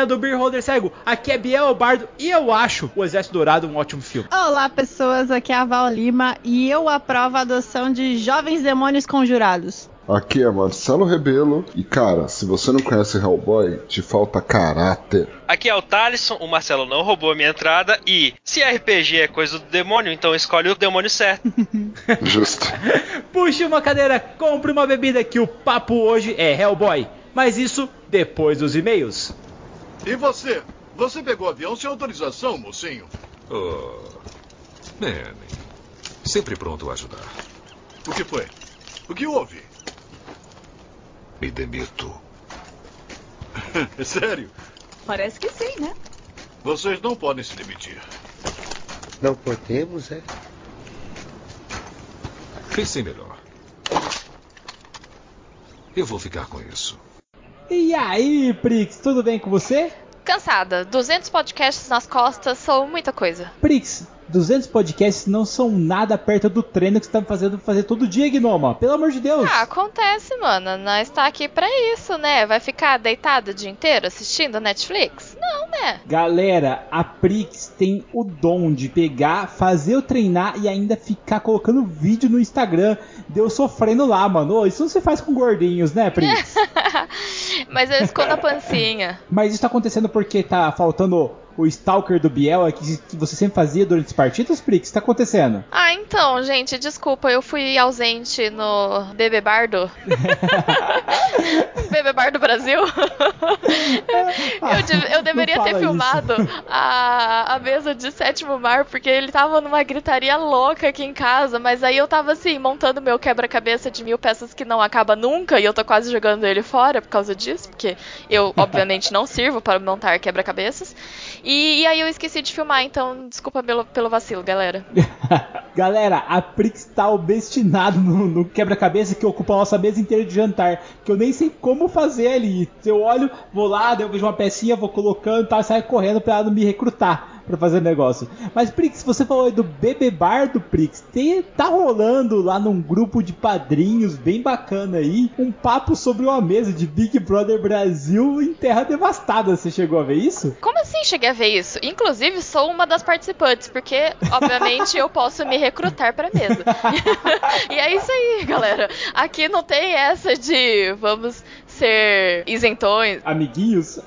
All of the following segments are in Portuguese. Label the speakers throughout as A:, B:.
A: taverna do Beer Holder Cego. Aqui é Biel Bardo e eu acho O Exército Dourado um ótimo filme.
B: Olá, pessoas. Aqui é a Val Lima e eu aprovo a adoção de jovens demônios conjurados.
C: Aqui é Marcelo Rebelo e cara, se você não conhece Hellboy, te falta caráter.
D: Aqui é o Thalisson, o Marcelo não roubou a minha entrada e se RPG é coisa do demônio, então escolhe o demônio certo.
C: Justo.
A: Puxe uma cadeira, compre uma bebida que o papo hoje é Hellboy. Mas isso depois dos e-mails.
E: E você? Você pegou o avião sem autorização, mocinho?
F: Oh. Manny. Sempre pronto a ajudar.
E: O que foi? O que houve?
F: Me demito.
E: Sério?
G: Parece que sim, né?
E: Vocês não podem se demitir.
H: Não podemos, é?
F: Pensei melhor. Eu vou ficar com isso.
A: E aí, Prix, tudo bem com você?
I: Cansada. 200 podcasts nas costas são muita coisa.
A: Prix, 200 podcasts não são nada perto do treino que você tá fazendo fazer todo dia, Gnoma. Pelo amor de Deus.
I: Ah, acontece, mano. Nós tá aqui pra isso, né? Vai ficar deitado o dia inteiro assistindo Netflix? Não, né?
A: Galera, a Prix tem o dom de pegar, fazer eu treinar e ainda ficar colocando vídeo no Instagram. Deu sofrendo lá, mano. Isso não se faz com gordinhos, né, Prix?
I: Mas eu escondo a pancinha.
A: Mas isso tá acontecendo porque tá faltando o Stalker do Biel é que, você sempre fazia durante as partidas, Prix? O que tá acontecendo?
I: Ah, então, gente, desculpa, eu fui ausente no Bebê Bardo. Bebê Bardo Brasil. eu, de- eu deveria ter filmado a, a mesa de sétimo mar, porque ele tava numa gritaria louca aqui em casa, mas aí eu tava assim, montando meu quebra-cabeça de mil peças que não acaba nunca, e eu tô quase jogando ele fora por causa disso, porque eu, obviamente, não sirvo para montar quebra-cabeças. E, e aí eu esqueci de filmar, então desculpa pelo, pelo vacilo, galera.
A: Galera, a Prix tá obstinado no, no quebra-cabeça que ocupa a nossa mesa inteira de jantar. Que eu nem sei como fazer ali. Eu olho, vou lá, daí eu vejo uma pecinha, vou colocando, tá, sai correndo pra ela não me recrutar pra fazer negócio. Mas, Prix, você falou aí do Bebê Bar do Prix. Tem, tá rolando lá num grupo de padrinhos bem bacana aí um papo sobre uma mesa de Big Brother Brasil em Terra Devastada. Você chegou a ver isso?
I: Como assim cheguei a ver isso? Inclusive, sou uma das participantes, porque, obviamente, eu posso me recrutar pra mesa. e é isso aí, galera. Aqui não tem essa de vamos ser isentões.
A: Amiguinhos?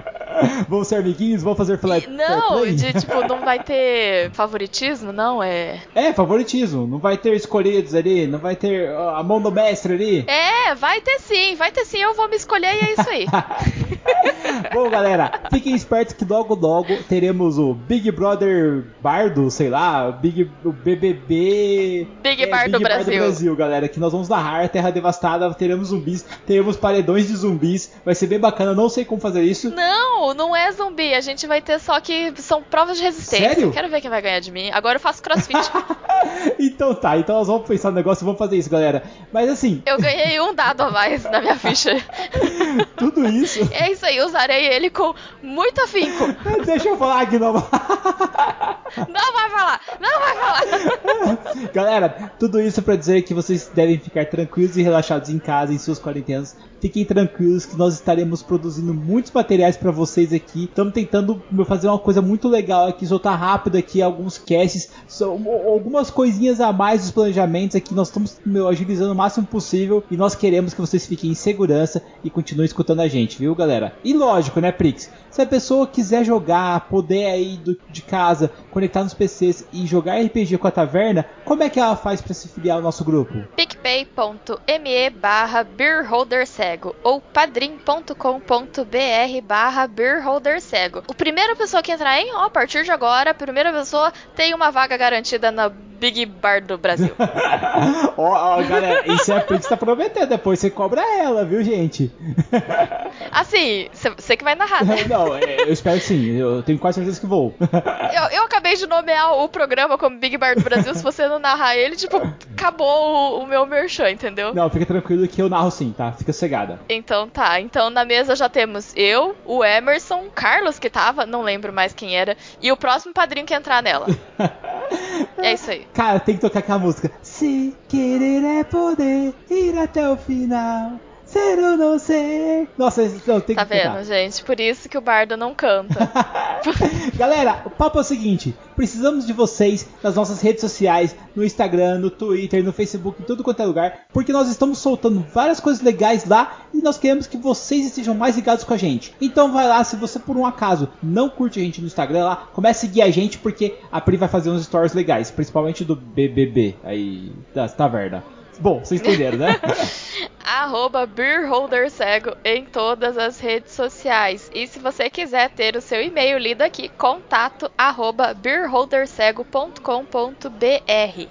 A: vamos ser amiguinhos? Vamos fazer fly,
I: Não, de tipo, não vai ter favoritismo, não, é.
A: É, favoritismo. Não vai ter escolhidos ali, não vai ter a mão do mestre ali.
I: É, vai ter sim, vai ter sim, eu vou me escolher e é isso aí.
A: Bom, galera, fiquem espertos que logo logo teremos o Big Brother Bardo, sei lá, Big, o BBB...
I: Big Bar do Brasil.
A: galera, que nós vamos narrar Terra Devastada, teremos zumbis, teremos paredões de zumbis, vai ser bem bacana, não sei como fazer isso.
I: Não, não é zumbi, a gente vai ter só que são provas de resistência.
A: Sério?
I: Quero ver quem vai ganhar de mim. Agora eu faço crossfit.
A: Então tá, então nós vamos pensar no negócio e vamos fazer isso, galera. Mas assim,
I: Eu ganhei um dado a mais na minha ficha.
A: tudo isso...
I: É isso aí, usarei ele com muito afinco.
A: Deixa eu falar, Gnoma.
I: Não vai falar, não vai falar.
A: Galera, tudo isso pra dizer que vocês devem ficar tranquilos e relaxados em casa, em suas quarentenas. Fiquem tranquilos que nós estaremos produzindo muitos materiais pra vocês aqui. Estamos tentando fazer uma coisa muito legal aqui, soltar rápido aqui alguns casts, algumas coisinhas a mais dos planejamentos aqui. Nós estamos meu, agilizando o máximo possível e nós queremos que vocês fiquem em segurança e continuem escutando a gente, viu, galera? E lógico, né, Prix? Se a pessoa quiser jogar, poder aí do- de casa, conectar nos PCs e jogar RPG com a taverna, como é que ela faz pra se filiar ao nosso grupo?
I: picpay.me barra beerholdercego ou padrim.com.br barra beerholdercego. O primeira pessoa que entrar em, ó, a partir de agora, a primeira pessoa tem uma vaga garantida na Big Bar do Brasil.
A: Ó, ó, galera, isso é a Prix tá prometendo, depois você cobra ela, viu, gente?
I: Assim, você que vai narrar, né?
A: Não, é, eu espero que sim, eu tenho quase certeza que vou.
I: Eu, eu acabei de nomear o programa como Big Bar do Brasil. Se você não narrar ele, tipo, acabou o, o meu merchan, entendeu?
A: Não, fica tranquilo que eu narro sim, tá? Fica cegada.
I: Então tá, então na mesa já temos eu, o Emerson, o Carlos que tava, não lembro mais quem era, e o próximo padrinho que entrar nela. é isso aí.
A: Cara, tem que tocar aquela música. Se querer é poder ir até o final. Ser ou não ser. Nossa, não, tem
I: Tá
A: que cantar.
I: vendo, gente? Por isso que o bardo não canta.
A: Galera, o papo é o seguinte: precisamos de vocês nas nossas redes sociais, no Instagram, no Twitter, no Facebook, em tudo quanto é lugar, porque nós estamos soltando várias coisas legais lá e nós queremos que vocês estejam mais ligados com a gente. Então vai lá, se você por um acaso não curte a gente no Instagram lá, comece a seguir a gente porque a Pri vai fazer uns stories legais, principalmente do BBB aí das taverna. Bom, vocês entenderam, né?
I: arroba beerholdercego em todas as redes sociais. E se você quiser ter o seu e-mail lido aqui, contato arroba beerholdercego.com.br.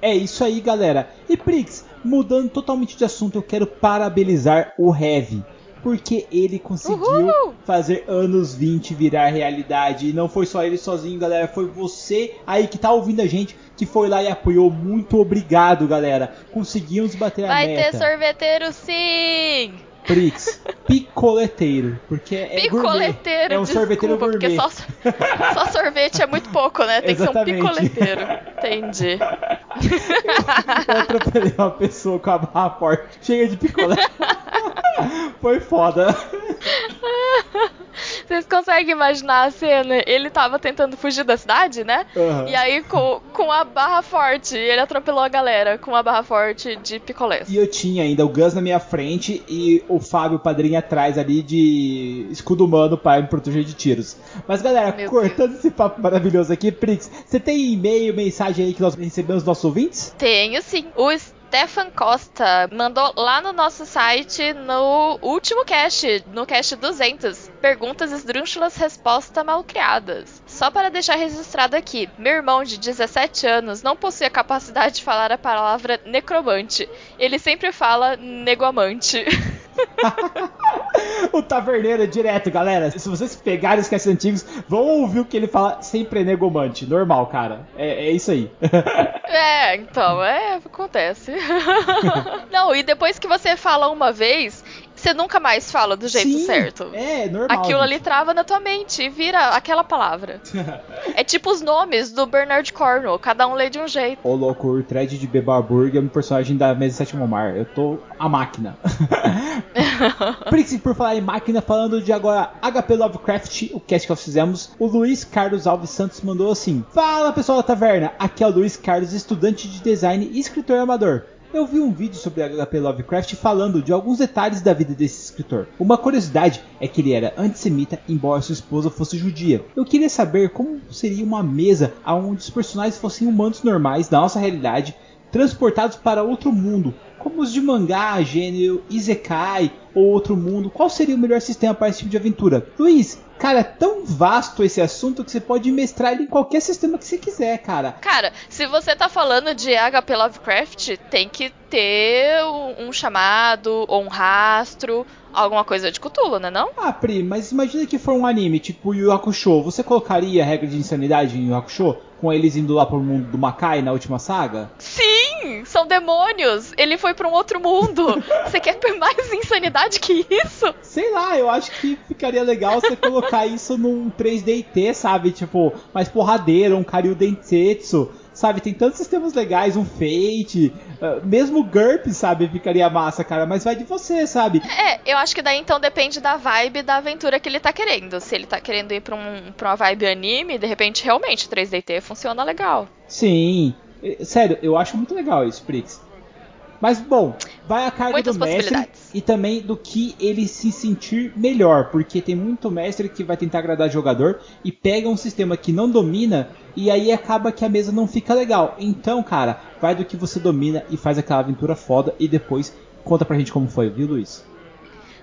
A: É isso aí, galera. E Prix, mudando totalmente de assunto, eu quero parabenizar o Heavy. Porque ele conseguiu
I: Uhul!
A: fazer anos 20 virar realidade. E não foi só ele sozinho, galera. Foi você aí que tá ouvindo a gente que foi lá e apoiou. Muito obrigado, galera. Conseguimos bater a
I: Vai
A: meta.
I: ter sorveteiro sim!
A: Prix, picoleteiro. Porque é gourmet.
I: Picoleteiro,
A: É um sorveteiro
I: desculpa, porque
A: gourmet.
I: só, só sorvete é muito pouco, né? Tem que ser um
A: Exatamente.
I: picoleteiro. Entendi.
A: Eu atropelei uma pessoa com a barra forte, cheia de picolé. Foi foda.
I: Vocês conseguem imaginar a cena? Ele tava tentando fugir da cidade, né?
A: Aham.
I: E aí, com, com a barra forte, ele atropelou a galera com a barra forte de picolés.
A: E eu tinha ainda o Gus na minha frente e o Fábio, o padrinho, atrás ali de escudo humano para me proteger de tiros. Mas galera,
I: Meu
A: cortando esse papo maravilhoso aqui, Prix, você tem e-mail, mensagem aí que nós recebemos dos nossos ouvintes?
I: Tenho sim. O Stefan Costa mandou lá no nosso site no último cast, no cast 200, perguntas esdrúxulas, respostas malcriadas. Só para deixar registrado aqui, meu irmão de 17 anos não possui a capacidade de falar a palavra necromante. Ele sempre fala negoamante.
A: o Taverneiro é direto, galera. Se vocês pegarem os casts antigos, vão ouvir o que ele fala sempre é negomante. Normal, cara. É, é isso aí.
I: É, então, é, acontece. Não, e depois que você fala uma vez, você nunca mais fala do jeito
A: Sim,
I: certo.
A: É, normal.
I: Aquilo ali
A: gente.
I: trava na tua mente e vira aquela palavra. é tipo os nomes do Bernard Cornwell, cada um lê de um jeito.
A: Ô louco, o Thread de Bebarburg é um personagem da Mesa Sétimo Mar. Eu tô a máquina. Prix, por falar em máquina, falando de agora HP Lovecraft, o cast que nós fizemos, o Luiz Carlos Alves Santos mandou assim: Fala pessoal da taverna, aqui é o Luiz Carlos, estudante de design e escritor amador. Eu vi um vídeo sobre HP Lovecraft falando de alguns detalhes da vida desse escritor. Uma curiosidade é que ele era antissemita, embora sua esposa fosse judia. Eu queria saber como seria uma mesa onde os personagens fossem humanos normais da nossa realidade, transportados para outro mundo, como os de mangá, gênero Isekai ou outro mundo. Qual seria o melhor sistema para esse tipo de aventura? Luiz, cara, é tão vasto esse assunto que você pode mestrar ele em qualquer sistema que você quiser, cara.
I: Cara, se você tá falando de HP Lovecraft, tem que ter um, chamado ou um rastro, alguma coisa de Cthulhu, né não?
A: Ah, Pri, mas imagina que for um anime tipo Yu Hakusho. Você colocaria a regra de insanidade em Yu Hakusho? Com eles indo lá pro mundo do Makai na última saga?
I: Sim, são demônios. Ele foi pra um outro mundo. Você quer mais insanidade que isso?
A: Lá, eu acho que ficaria legal você colocar isso num 3DT, sabe? Tipo, mais porradeiro, um Karyu Densetsu. Sabe, tem tantos sistemas legais, um Fate, uh, mesmo o GURP, sabe, ficaria massa, cara, mas vai de você, sabe?
I: É, eu acho que daí então depende da vibe da aventura que ele tá querendo. Se ele tá querendo ir pra, um, pra uma vibe anime, de repente realmente 3DT funciona legal.
A: Sim, Eh, sério, eu acho muito legal isso, Prix. Mas bom, vai a carga
I: Muitas
A: do mestre e também do que ele se sentir melhor, porque tem muito mestre que vai tentar agradar jogador e pega um sistema que não domina e aí acaba que a mesa não fica legal. Então, cara, vai do que você domina e faz aquela aventura foda e depois conta pra gente como foi, viu, Luiz?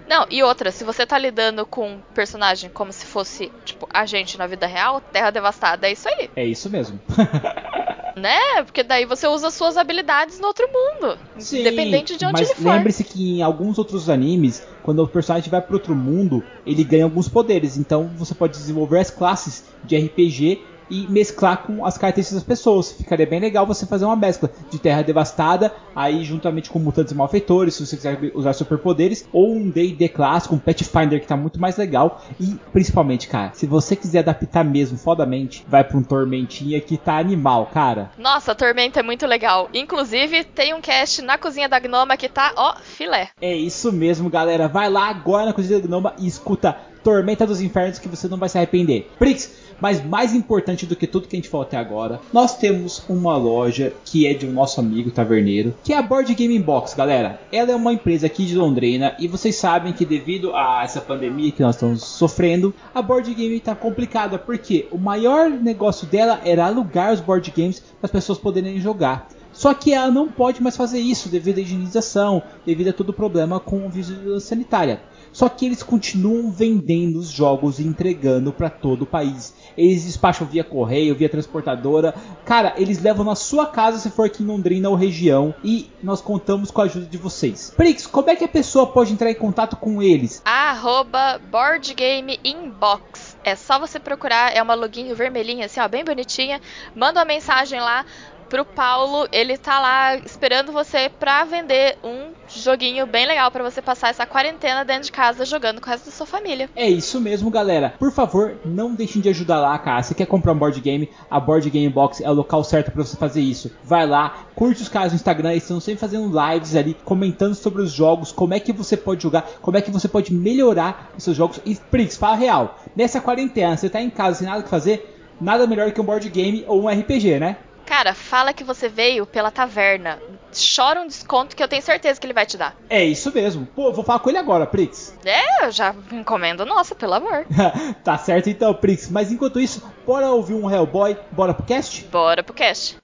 I: Não, e outra, se você tá lidando com um personagem como se fosse, tipo, a gente na vida real, Terra Devastada, é isso aí,
A: É isso mesmo.
I: né? Porque daí você usa suas habilidades no outro mundo.
A: Sim,
I: independente de onde
A: mas
I: ele for.
A: lembre-se que em alguns outros animes, quando o personagem vai para outro mundo, ele ganha alguns poderes. Então você pode desenvolver as classes de RPG e mesclar com as características das pessoas. Ficaria bem legal você fazer uma mescla de Terra Devastada, aí juntamente com mutantes e malfeitores, se você quiser usar superpoderes, ou um D&D clássico, um Pathfinder que tá muito mais legal e principalmente, cara, se você quiser adaptar mesmo fodamente, vai para um Tormentinha que tá animal, cara.
I: Nossa, Tormenta é muito legal. Inclusive, tem um cast na cozinha da Gnoma que tá, ó, filé.
A: É isso mesmo, galera. Vai lá agora na cozinha da Gnoma e escuta Tormenta dos Infernos que você não vai se arrepender. Prix, mas mais importante do que tudo que a gente falou até agora, nós temos uma loja que é de um nosso amigo taverneiro, que é a Board Game Box, galera. Ela é uma empresa aqui de Londrina e vocês sabem que devido a essa pandemia que nós estamos sofrendo, a Board Game está complicada porque o maior negócio dela era alugar os board games para as pessoas poderem jogar. Só que ela não pode mais fazer isso devido à higienização, devido a todo o problema com vigilância sanitária. Só que eles continuam vendendo os jogos e entregando para todo o país. Eles despacham via correio, via transportadora. Cara, eles levam na sua casa se for aqui em Londrina ou região. E nós contamos com a ajuda de vocês. Prix, como é que a pessoa pode entrar em contato com eles?
I: Arroba Board Game Inbox. É só você procurar, é uma login vermelhinha assim, ó, bem bonitinha. Manda uma mensagem lá pro Paulo, ele tá lá esperando você pra vender um joguinho bem legal para você passar essa quarentena dentro de casa jogando com o resto da sua família.
A: É isso mesmo, galera. Por favor, não deixem de ajudar lá, cara. Se quer comprar um board game, a Board Game Box é o local certo para você fazer isso. Vai lá, curte os caras no Instagram, eles estão sempre fazendo lives ali, comentando sobre os jogos, como é que você pode jogar, como é que você pode melhorar os seus jogos. E Prix, fala real. Nessa quarentena, você tá em casa sem nada que fazer, nada melhor que um board game ou um RPG, né?
I: Cara, fala que você veio pela taverna. Chora um desconto que eu tenho certeza que ele vai te dar.
A: É isso mesmo. Pô, vou falar com ele agora, Prix.
I: É, eu já encomendo nossa, pelo amor.
A: tá certo então, Prix. Mas enquanto isso, bora ouvir um Hellboy? Bora pro cast?
I: Bora pro cast.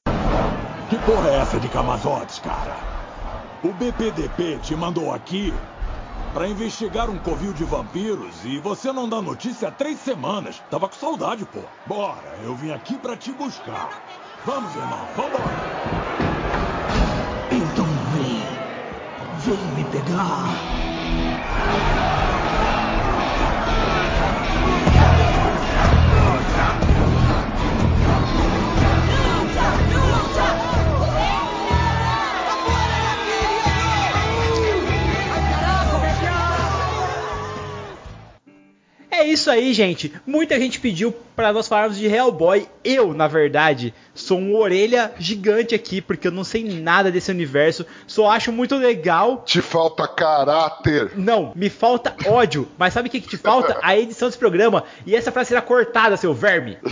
J: Que porra é essa de Camazotes, cara? O BPDP te mandou aqui para investigar um covil de vampiros e você não dá notícia há três semanas. Tava com saudade, pô. Bora, eu vim aqui para te buscar. Vamos, irmão, vambora!
K: Então vem. Vem me pegar.
A: É isso aí, gente. Muita gente pediu para nós falarmos de Hellboy. Eu, na verdade, sou um orelha gigante aqui, porque eu não sei nada desse universo. Só acho muito legal.
C: Te falta caráter.
A: Não, me falta ódio. Mas sabe o que, que te falta? A edição desse programa. E essa frase será cortada, seu verme.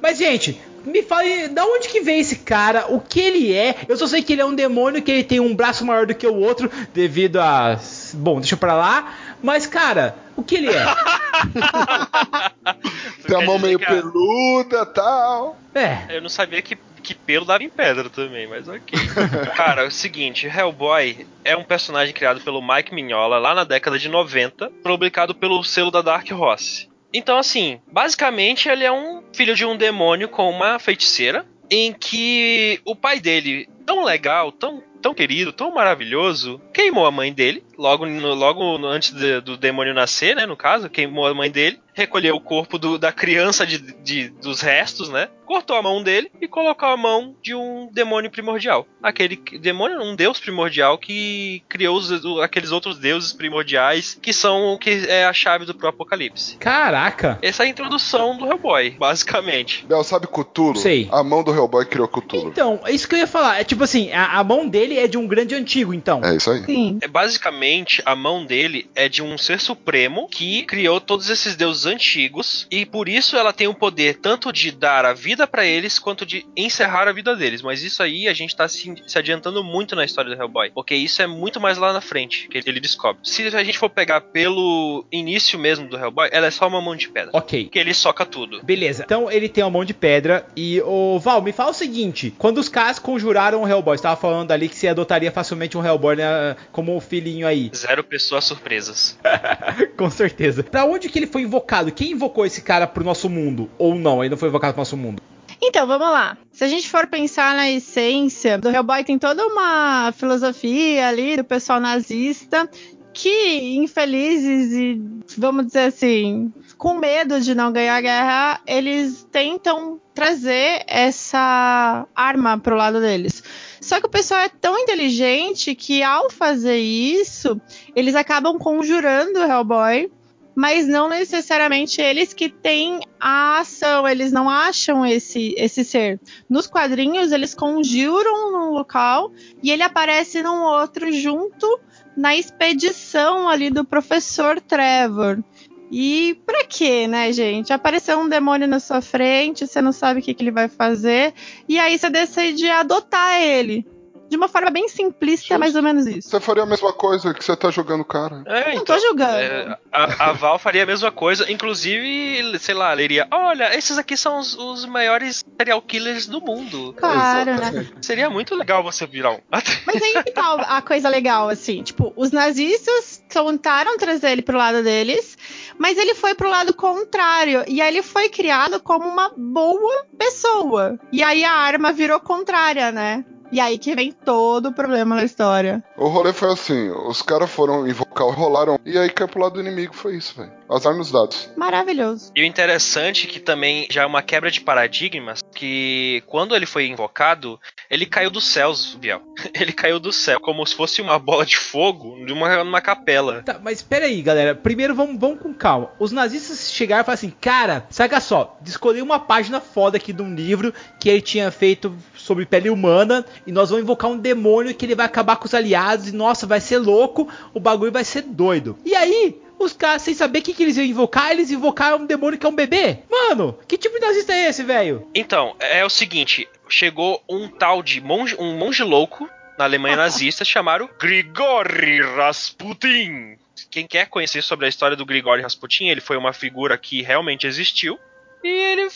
A: Mas, gente, me fale, da onde que vem esse cara? O que ele é? Eu só sei que ele é um demônio, que ele tem um braço maior do que o outro, devido a. Bom, deixa pra lá. Mas, cara, o que ele é?
C: tem a mão meio que... peluda tal.
A: É.
D: Eu não sabia que, que pelo dava em pedra também, mas ok. cara, é o seguinte: Hellboy é um personagem criado pelo Mike Mignola lá na década de 90, publicado pelo selo da Dark Horse. Então, assim, basicamente ele é um filho de um demônio com uma feiticeira, em que o pai dele, tão legal, tão, tão querido, tão maravilhoso, queimou a mãe dele, logo, logo antes de, do demônio nascer, né, no caso, queimou a mãe dele, recolheu o corpo do, da criança de, de, dos restos, né, cortou a mão dele e colocou a mão de um demônio primordial. Aquele demônio, um deus primordial que criou os, aqueles outros deuses primordiais que são que é a chave do próprio Apocalipse.
A: Caraca!
D: Essa é a introdução do Hellboy, basicamente.
C: Bel, sabe Cthulhu?
A: Sei.
C: A mão do Hellboy criou Cthulhu.
A: Então, é isso que eu ia falar. É tipo assim, a, a mão dele é de um grande antigo, então.
C: É isso aí.
B: Sim.
D: É, basicamente, a mão dele é de um ser supremo que criou todos esses deuses antigos e por isso ela tem o poder tanto de dar a vida para eles quanto de encerrar a vida deles. Mas isso aí a gente tá se, se, adiantando muito na história do Hellboy, porque isso é muito mais lá na frente que ele descobre. Se a gente for pegar pelo início mesmo do Hellboy, ela é só uma mão de pedra.
A: Ok.
D: Que ele soca tudo.
A: Beleza. Então ele tem uma mão de pedra e o Val, me fala o seguinte: quando os caras conjuraram o Hellboy, você tava falando ali que você adotaria facilmente um Hellboy né, como um filhinho aí.
D: Zero pessoas surpresas.
A: Com certeza. Pra onde que ele foi invocado? Quem invocou esse cara pro nosso mundo? Ou não, não foi invocado pro nosso mundo?
B: Então, vamos lá. Se a gente for pensar na essência do Hellboy, tem toda uma filosofia ali do pessoal nazista que, infelizes e, vamos dizer assim, com medo de não ganhar a guerra, eles tentam trazer essa arma pro lado deles. Só que o pessoal é tão inteligente que, ao fazer isso, eles acabam conjurando o Hellboy mas não necessariamente eles que têm a ação, eles não acham esse, esse ser. Nos quadrinhos, eles conjuram num local e ele aparece num outro junto na expedição ali do professor Trevor. E pra quê, né, gente? Apareceu um demônio na sua frente, você não sabe o que, que ele vai fazer, e aí você decide adotar ele de uma forma bem simplista, é mais ou menos isso.
C: Você faria a mesma coisa que você tá jogando o cara.
D: É,
B: não tô julgando.
D: É, a, a, Val faria a mesma coisa, inclusive, sei lá, leria: olha, esses aqui são os, os maiores serial killers do mundo.
B: Claro, né?
D: Seria muito legal você virar um.
B: Mas aí que tal a coisa legal, assim? Tipo, os nazistas tentaram trazer ele pro lado deles, mas ele foi pro lado contrário. E aí ele foi criado como uma boa pessoa. E aí a arma virou contrária, né? E aí que vem todo o problema da história.
C: O rolê foi assim: os caras foram invocar, rolaram, e aí caiu pro lado do inimigo. Foi isso, velho. Azar nos dados.
B: Maravilhoso.
D: E o interessante é que também já é uma quebra de paradigmas, que quando ele foi invocado, ele caiu dos céus, Biel. Ele caiu do céu, como se fosse uma bola de fogo de uma, numa capela.
A: Tá, mas espera aí, galera. Primeiro vamos, vamos com calma. Os nazistas chegaram e falaram assim, cara, saca só, escolhi uma página foda aqui de um livro que ele tinha feito sobre pele humana e nós vamos invocar um demônio que ele vai acabar com os aliados e nossa, vai ser louco, o bagulho vai ser doido. E aí, os caras, sem saber o que, que eles iam invocar, eles invocaram um demônio que é um bebê? Mano, que tipo de nazista é esse, velho?
D: Então, é o seguinte: chegou um tal de monge, um monge louco na Alemanha nazista chamado Grigori Rasputin. Quem quer conhecer sobre a história do Grigori Rasputin, ele foi uma figura que realmente existiu. E ele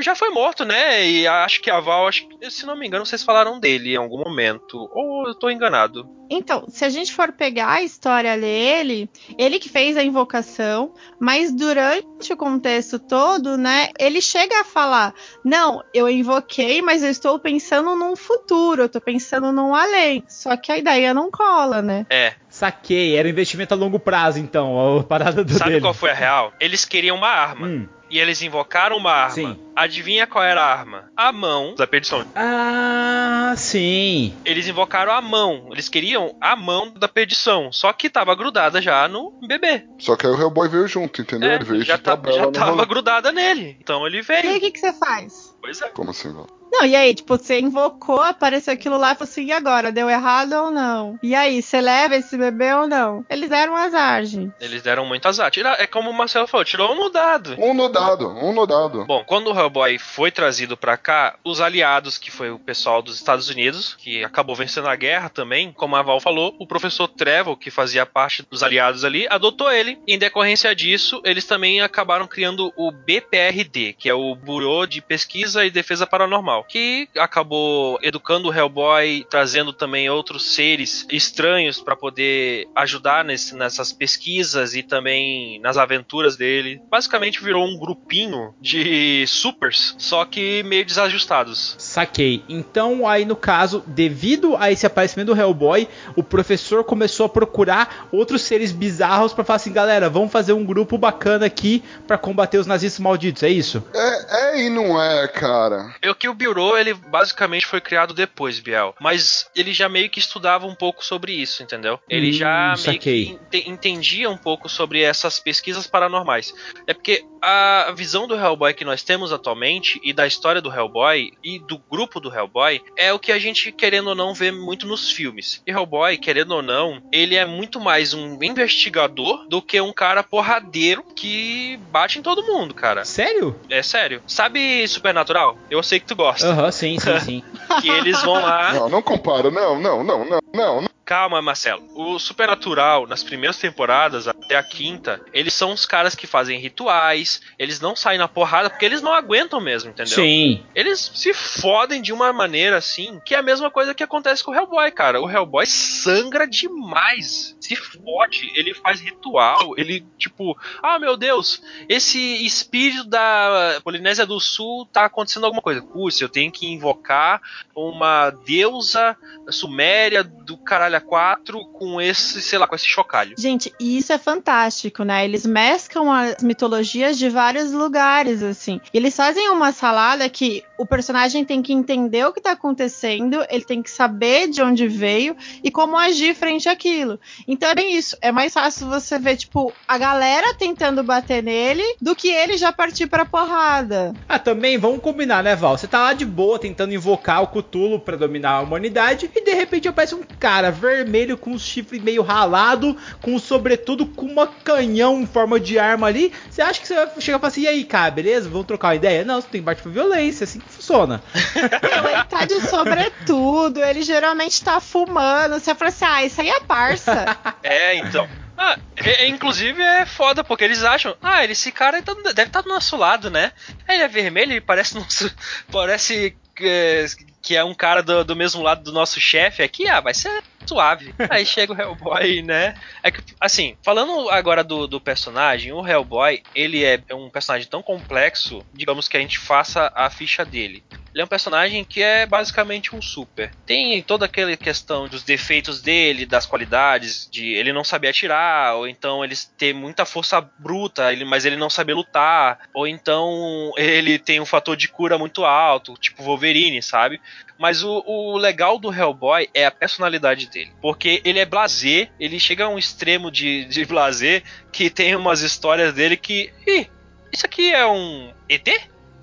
D: já foi morto, né? E acho que a Val, acho, se não me engano, vocês falaram dele em algum momento. Ou eu tô enganado.
B: Então, se a gente for pegar a história dele, ele que fez a invocação, mas durante o contexto todo, né, ele chega a falar: Não, eu invoquei, mas eu estou pensando num futuro, eu tô pensando num além. Só que a ideia não cola, né?
D: É.
A: Saquei, era um investimento a longo prazo, então, a parada do
D: Sabe
A: dele.
D: qual foi a real? Eles queriam uma arma.
A: Hum.
D: E eles invocaram uma arma.
A: Sim.
D: Adivinha qual era a arma? A mão da perdição.
A: Ah, sim.
D: Eles invocaram a mão. Eles queriam a mão da perdição. Só que tava grudada já no bebê.
C: Só que aí o Hellboy veio junto, entendeu?
D: É,
C: ele veio
D: já,
C: de
D: tá-
C: tabela
D: já tava
C: rolê.
D: grudada nele. Então ele
B: E aí,
D: veio.
B: o que, que você faz?
D: Pois é.
C: Como assim, Val?
B: Não, e aí, tipo, você invocou, apareceu aquilo lá e falou assim, e agora? Deu errado ou não? E aí, você leva esse bebê ou não? Eles deram azar, gente.
D: Eles deram muito azar. Tira- é como o Marcelo falou, tirou um no dado.
C: Um no dado, um no dado.
D: Bom, quando o Hellboy foi trazido pra cá, os aliados, que foi o pessoal dos Estados Unidos, que acabou vencendo a guerra também, como a Val falou, o professor Trevor, que fazia parte dos aliados ali, adotou ele. Em decorrência disso, eles também acabaram criando o BPRD, que é o Bureau de Pesquisa e Defesa Paranormal, que acabou educando o Hellboy, trazendo também outros seres estranhos pra poder ajudar nesse- nessas pesquisas e também nas aventuras dele. Basicamente virou um grupinho de supers, só que meio desajustados.
A: Saquei. Então, aí no caso, devido a esse aparecimento do Hellboy, o professor começou a procurar outros seres bizarros pra falar assim, galera, vamos fazer um grupo bacana aqui pra combater os nazistas malditos, é isso?
C: É, é e não é, cara.
D: É que o Bureau, ele basicamente foi criado depois, Biel. Mas ele já meio que estudava um pouco sobre isso, entendeu? Ele
A: Hum,
D: já meio que ente- entendia um pouco sobre essas pesquisas paranormais. É porque a visão do Hellboy que nós temos atualmente e da história do Hellboy e do grupo do Hellboy é o que a gente, querendo ou não, vê muito nos filmes. E Hellboy, querendo ou não, ele é muito mais um investigador do que um cara porradeiro que bate em todo mundo, cara.
A: Sério?
D: É sério. Sabe Supernatural? Eu sei que tu gosta.
A: Aham, sim, sim, sim.
D: Que eles vão lá.
C: Não, não compara, não, não, não, não. Não, não.
D: Calma, Marcelo. O Supernatural, nas primeiras temporadas, até a quinta, eles são os caras que fazem rituais, eles não saem na porrada porque eles não aguentam mesmo, entendeu?
A: Sim.
D: Eles se fodem de uma maneira assim, que é a mesma coisa que acontece com o Hellboy, cara. O Hellboy sangra demais. Se fode, ele faz ritual, ele, tipo, ah, meu Deus, esse espírito da Polinésia do Sul tá acontecendo alguma coisa. Putz, eu tenho que invocar uma deusa suméria do caralho a quatro com esse, sei lá, com esse chocalho.
B: Gente, e isso é fantástico, né? Eles mesclam as mitologias de vários lugares, assim. E eles fazem uma salada que o personagem tem que entender o que tá acontecendo, ele tem que saber de onde veio e como agir frente àquilo. Então é bem isso. É mais fácil você ver, tipo, a galera tentando bater nele do que ele já partir pra porrada.
A: Ah, também, vamos combinar, né, Val? Você tá lá de boa tentando invocar o Cthulhu pra dominar a humanidade e de repente aparece um cara vermelho com um chifre meio ralado, com sobretudo com uma canhão em forma de arma ali. Você acha que você vai chegar e falar assim, e aí, cara, beleza? Vamos trocar uma ideia? Não, você tem que partir pra violência, assim que funciona.
B: Não, ele tá de sobretudo, ele geralmente tá fumando. Você fala assim, ah, isso aí é parça.
D: É, então. Ah, é- é- inclusive é foda, porque eles acham, ah, esse cara tá- deve estar do nosso lado, né? Ele é vermelho, ele parece nosso, parece que, que é um cara do, do mesmo lado do nosso chefe aqui, ah, vai ser suave. Aí chega o Hellboy, né? É que, assim, falando agora do, do personagem, o Hellboy, ele é um personagem tão complexo, digamos que a gente faça a ficha dele. Ele é um personagem que é basicamente um super. Tem toda aquela questão dos defeitos dele, das qualidades, de ele não saber atirar, ou então ele ter muita força bruta, ele, mas ele não saber lutar, ou então ele tem um fator de cura muito alto, tipo Wolverine, sabe? Mas o, o legal do Hellboy é a personalidade dele. Porque ele é blazer, ele chega a um extremo de, de blazer que tem umas histórias dele que. Ih, isso aqui é um ET?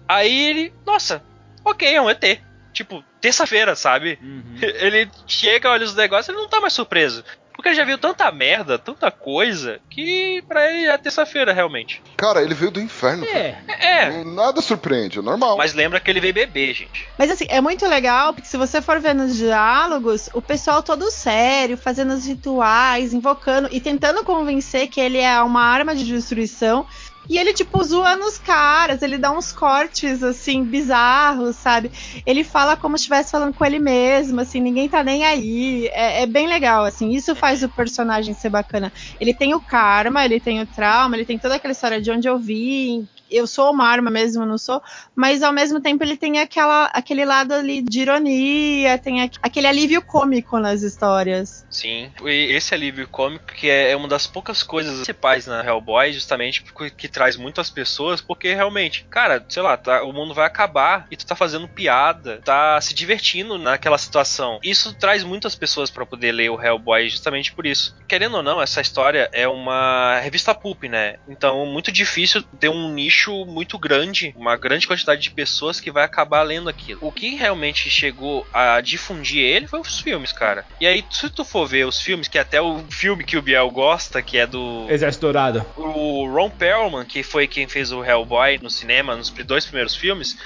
D: Aí ele. Nossa, ok, é um ET. Tipo, terça-feira, sabe? Ele chega, olha os negócios, ele não tá mais surpreso. Porque ele já viu tanta merda, tanta coisa, que pra ele é terça-feira, realmente.
C: Cara, ele veio do inferno.
A: É.
D: É.
C: Nada surpreende, é normal.
D: Mas lembra que ele veio beber, gente.
B: Mas assim, é muito legal, porque se você for ver nos diálogos, o pessoal todo sério, fazendo os rituais, invocando e tentando convencer que ele é uma arma de destruição. E ele, tipo, zoando os caras, ele dá uns cortes, assim, bizarros, sabe? Ele fala como se estivesse falando com ele mesmo, assim, ninguém tá nem aí. É, é bem legal, assim, isso faz o personagem ser bacana. Ele tem o karma, ele tem o trauma, ele tem toda aquela história de onde eu vim, eu sou uma arma mesmo, não sou, mas ao mesmo tempo ele tem aquela, aquele lado ali de ironia, tem aqu- aquele alívio cômico nas histórias.
D: Sim, e esse alívio cômico que é uma das poucas coisas principais na Hellboy, justamente porque- que traz muito as pessoas, porque realmente, cara, sei lá, tá, o mundo vai acabar e tu tá fazendo piada, tá se divertindo naquela situação. Isso traz muitas pessoas pra poder ler o Hellboy justamente por isso. Querendo ou não, essa história é uma revista pulp, né? Então, muito difícil ter um nicho muito grande, uma grande quantidade de pessoas que vai acabar lendo aquilo. O que realmente chegou a difundir ele foi os filmes, cara. E aí, se tu for ver os filmes, que até o filme que o Biel gosta, que é do
A: Exército Dourado.
D: o Ron Perlman, que foi quem fez o Hellboy no cinema, nos dois primeiros filmes,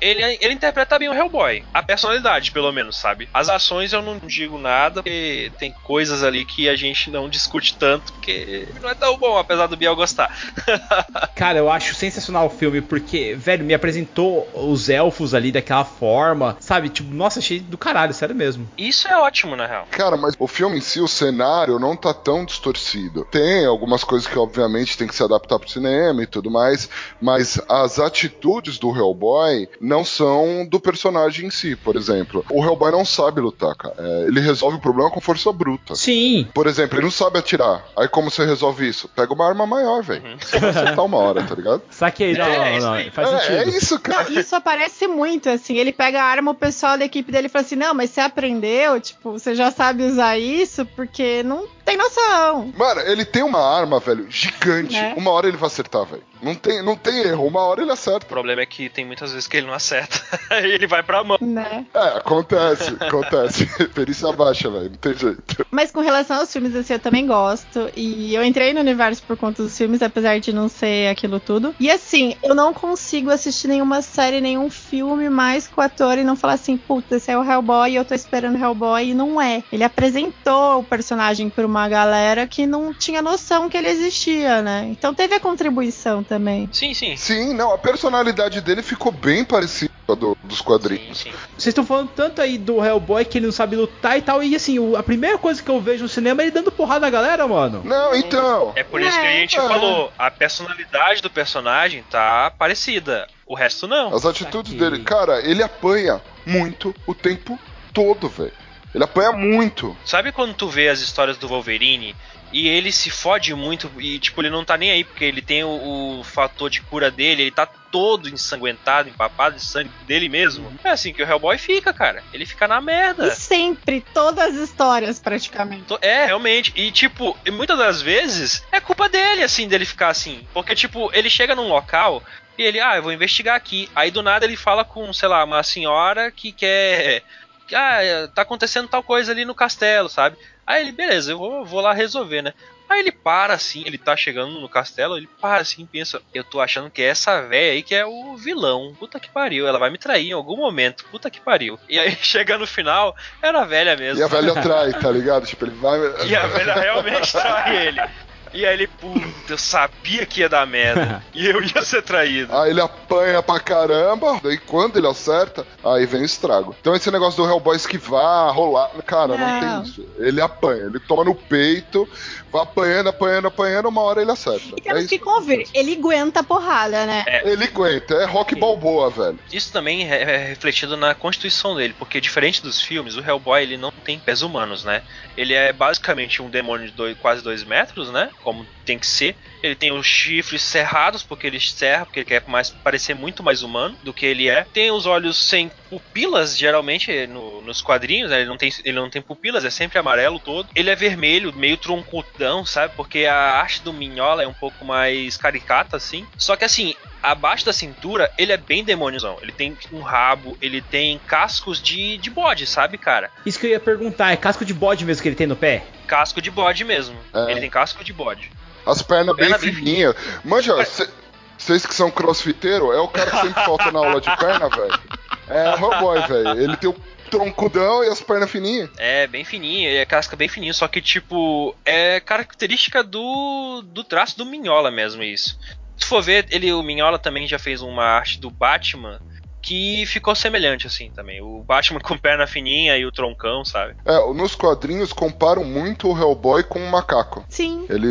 D: ele, ele interpreta bem o Hellboy. A personalidade, pelo menos, sabe? As ações eu não digo nada, porque tem coisas ali que a gente não discute tanto, porque não é tão bom, apesar do Biel gostar.
A: Cara, eu acho sensacional o filme, porque, velho, me apresentou os elfos ali daquela forma, sabe? Tipo, nossa, achei do caralho, sério mesmo.
D: Isso é ótimo, na real.
C: Cara, mas o filme em si, o cenário, não tá tão distorcido. Tem algumas coisas que, obviamente, tem que se adaptar pro cinema e tudo mais, mas as atitudes do Hellboy não são do personagem em si, por exemplo. O Hellboy não sabe lutar, cara. É, ele resolve o problema com força bruta.
A: Sim.
C: Por exemplo, ele não sabe atirar. Aí como você resolve isso? Pega uma arma maior, velho. Você vai acertar uma hora, tá ligado?
A: Saquei, não,
D: É,
A: não, não, faz
C: é,
A: sentido.
C: é isso, cara.
B: Não, isso aparece muito, assim. Ele pega a arma, o pessoal da equipe dele fala assim: não, mas você aprendeu, tipo, você já sabe usar isso, porque não tem noção.
C: Mano, ele tem uma arma, velho, gigante.
B: Né?
C: Uma hora ele vai acertar, velho. Não tem, não tem erro, uma hora ele acerta.
D: O problema é que tem muitas vezes que ele não acerta. e ele vai pra mão.
B: Né?
C: É, acontece, acontece. Perícia baixa, velho, não tem jeito.
B: Mas com relação aos filmes, assim, eu também gosto. E eu entrei no universo por conta dos filmes, apesar de não ser aquilo tudo. E assim, eu não consigo assistir nenhuma série, nenhum filme mais com o ator e não falar assim, puta, esse é o Hellboy e eu tô esperando o Hellboy. E não é. Ele apresentou o personagem pra uma galera que não tinha noção que ele existia, né? Então teve a contribuição também.
D: Sim, sim.
C: Sim, não, a personalidade dele ficou bem parecida do- dos quadrinhos.
D: Sim, sim.
A: Vocês estão falando tanto aí do Hellboy que ele não sabe lutar e tal. E assim, o- a primeira coisa que eu vejo no cinema é ele dando porrada na galera, mano.
C: Não, então.
D: É por isso que a gente
C: É.
D: falou, a personalidade do personagem tá parecida. O resto não.
C: As atitudes
A: Saquei.
C: dele, cara, ele apanha muito o tempo todo, velho. Ele apanha muito.
D: Sabe quando tu vê as histórias do Wolverine e ele se fode muito e, tipo, ele não tá nem aí porque ele tem o, o fator de cura dele, ele tá todo ensanguentado, empapado de sangue dele mesmo? É assim que o Hellboy fica, cara. Ele fica na
B: E
D: merda.
B: sempre, todas as histórias, praticamente.
D: É, realmente. E, tipo, e muitas das vezes é culpa dele, assim, dele ficar assim. Porque, tipo, ele chega num local e ele, ah, eu vou investigar aqui. Aí do nada ele fala com, sei lá, uma senhora que quer. Ah, tá acontecendo tal coisa ali no castelo, sabe? Aí ele, beleza, eu vou, vou lá resolver, né? Aí ele para assim, ele tá chegando no castelo, ele para assim e pensa: Eu tô achando que é essa véia aí que é o vilão. Puta que pariu, ela vai me trair em algum momento. Puta que pariu. E aí chega no final, era a velha mesmo.
C: E a velha trai, tá ligado? Tipo, ele vai.
D: E a velha realmente trai ele. E aí ele, puta, eu sabia que ia dar merda. e eu ia ser traído.
C: Aí ele apanha pra caramba, daí quando ele acerta, aí vem o estrago. Então esse negócio do Hellboy esquivar, rolar, cara, não,
B: Não.
C: tem isso. Ele apanha, ele toma no peito, apanhando, apanhando, apanhando, uma hora ele acerta.
B: E temos
C: É
B: que convir, ele aguenta a porrada, né?
C: Ele aguenta, é rock balboa, velho.
D: Isso também é é refletido na constituição dele, porque diferente dos filmes, o Hellboy ele não tem pés humanos, né? Ele é basicamente um demônio de dois- quase 2 metros, né? Como tem que ser. Ele tem os chifres cerrados, porque ele serra, porque ele quer mais, parecer muito mais humano do que ele é. Tem os olhos sem pupilas, geralmente no- nos quadrinhos, né? ele, não tem, ele não tem pupilas, é sempre amarelo todo. Ele é vermelho, meio troncudão, sabe? Porque a arte do Minhola é um pouco mais caricata, assim. Só que assim, abaixo da cintura, ele é bem demôniozão. Ele tem um rabo, ele tem cascos de, de bode, sabe, cara?
A: Isso que eu ia perguntar, é casco de bode mesmo que ele tem no pé?
D: Casco de bode mesmo.
C: É.
D: Ele tem casco de bode.
C: As pernas bem
D: Perna bem
C: fininhas. Manja, cê- vocês que são crossfiteiro, é o cara que sempre falta na aula de perna, velho. É o Hellboy, velho. Ele tem o troncudão e as pernas fininhas.
D: É, bem fininho, ele é casca bem fininho, só que, tipo, é característica do, do traço do Minhola mesmo, isso. Se for ver, ele, o Minhola também já fez uma arte do Batman que ficou semelhante, assim, também. O Batman com perna fininha e o troncão, sabe?
C: É, nos quadrinhos comparam muito o Hellboy com um macaco.
B: Sim.
C: Ele,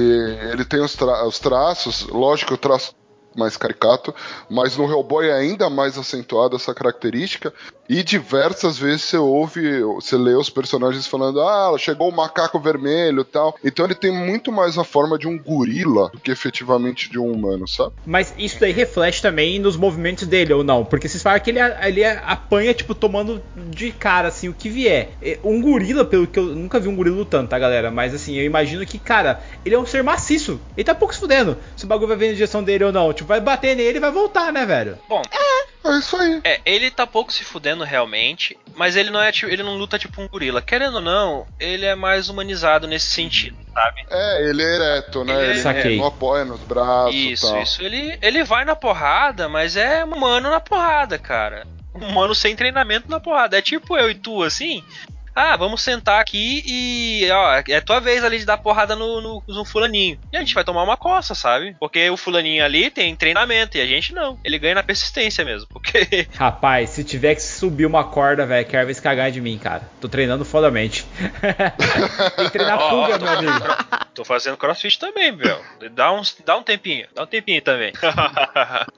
C: ele tem os, tra- os traços, lógico, o traço mais caricato, mas no Hellboy é ainda mais acentuada essa característica. E diversas vezes você ouve, você lê os personagens falando: ah, chegou o macaco vermelho tal. Então ele tem muito mais a forma de um gorila do que efetivamente de um humano, sabe?
A: Mas isso daí reflete também nos movimentos dele, ou não? Porque vocês falam que ele, ele apanha, tipo, tomando de cara, assim, o que vier. Um gorila, pelo que eu nunca vi um gorila lutando, tá, galera? Mas, assim, eu imagino que, cara, ele é um ser maciço. Ele tá pouco se fudendo se o bagulho vai vir na direção dele ou não. Tipo, vai bater nele e vai voltar, né, velho?
D: Bom,
C: É isso aí.
D: é, ele tá pouco se fudendo realmente, mas ele não é tipo, ele não luta tipo um gorila. Querendo ou não, ele é mais humanizado nesse sentido, sabe?
C: É, ele é ereto, né?
D: Ele é-
C: Ele
A: Saquei.
C: não apoia nos braços
D: Isso,
C: tal.
D: isso. Ele, ele vai na porrada, mas é humano na porrada, cara. Humano sem treinamento na porrada. É tipo eu e tu, assim. Ah, vamos sentar aqui e, ó, é tua vez ali de dar porrada no, no, no fulaninho. E a gente vai tomar uma coça, sabe? Porque o fulaninho ali tem treinamento e a gente não. Ele ganha na persistência mesmo. Porque
A: Rapaz, se tiver que subir uma corda, velho, quero ver se cagar de mim, cara. Tô treinando fodamente. Tem que treinar
D: Ó,
A: fuga,
D: tô
A: meu amigo.
D: tô fazendo crossfit também, meu. Dá, uns, dá um tempinho, dá um tempinho também.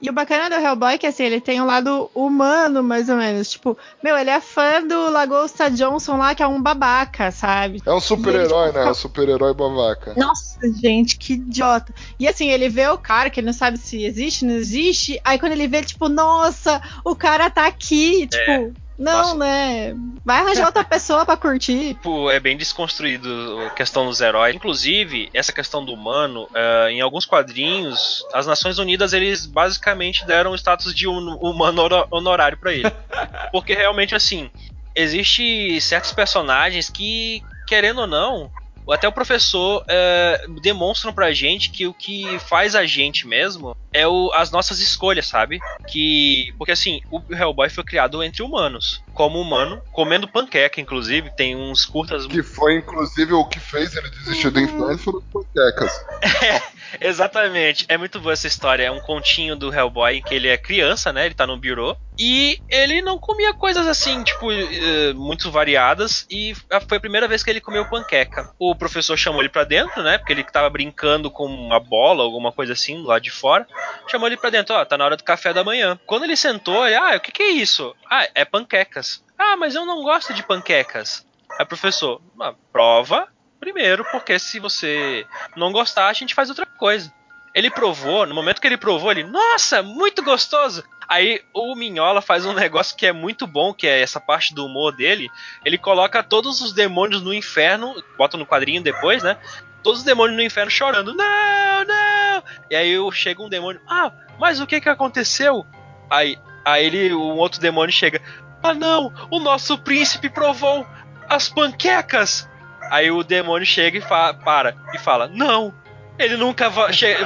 B: E o bacana do Hellboy é que assim, ele tem um lado humano, mais ou menos. Tipo, meu, ele é fã do Lagosta Johnson lá, que é um babaca, sabe?
C: É um super-herói, né? É um super-herói babaca.
B: Nossa, gente, que idiota. E assim, ele vê o cara, que ele não sabe se existe, não existe. Aí quando ele vê, ele, tipo, nossa, o cara tá aqui. Tipo, Não,
D: Nossa.
B: né? Vai arranjar outra pessoa pra curtir.
D: Tipo, é bem desconstruído a questão dos heróis. Inclusive, essa questão do humano, eh, em alguns quadrinhos, as Nações Unidas, eles basicamente deram o status de hum- humano honorário pra ele. Porque realmente, assim, existe certos personagens que, querendo ou não, até o professor eh, demonstram pra gente que o que faz a gente mesmo é o- as nossas escolhas, sabe? Que. Porque assim, o Hellboy foi criado entre humanos. Como humano, comendo panqueca, inclusive, tem uns curtas.
C: Que foi, inclusive, o que fez ele desistir do inferno foram as panquecas.
D: Exatamente. É muito boa essa história. É um continho do Hellboy em que ele é criança, né? Ele tá no bureau. E ele não comia coisas assim, tipo, eh, muito variadas. E foi a primeira vez que ele comeu panqueca. O professor chamou ele pra dentro, né? Porque ele tava brincando com uma bola, alguma coisa assim, lá de fora. Chamou ele pra dentro, ó, tá na hora do café da manhã. Quando ele sentou, ele, ah, o que que é isso? Ah, é panquecas. Ah, mas eu não gosto de panquecas. Aí, professor, "Ah, prova primeiro, porque se você não gostar, a gente faz outra coisa. Ele provou, no momento que ele provou, ele, nossa, muito gostoso. Aí o Minhola faz um negócio que é muito bom, que é essa parte do humor dele. Ele coloca todos os demônios no inferno, bota no quadrinho depois, né? Todos os demônios no inferno chorando, não, não. E aí chega um demônio, ah, mas o que que aconteceu? Aí, aí ele, um outro demônio chega, ah não, o nosso príncipe provou as panquecas. Aí o demônio chega e para e fala: Não, ele nunca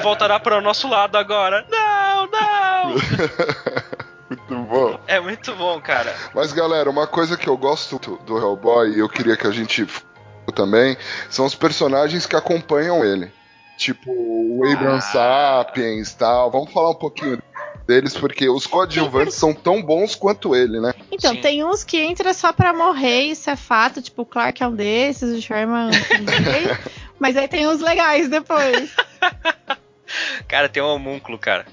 D: voltará para o nosso lado agora. Não, não.
C: Muito bom.
D: É muito bom, cara.
C: Mas galera, uma coisa que eu gosto do Hellboy e eu queria que a gente também são os personagens que acompanham ele. Tipo o Abraham
D: Ah.
C: Sapiens e tal. Vamos falar um pouquinho deles, porque os coadjuvantes são tão bons quanto ele, né?
B: Então,
D: Sim.
B: tem uns que entra só pra morrer, isso é fato. Tipo, o Clark é um desses, o Sherman também. Mas aí tem uns legais depois.
D: Cara, tem um homúnculo, cara.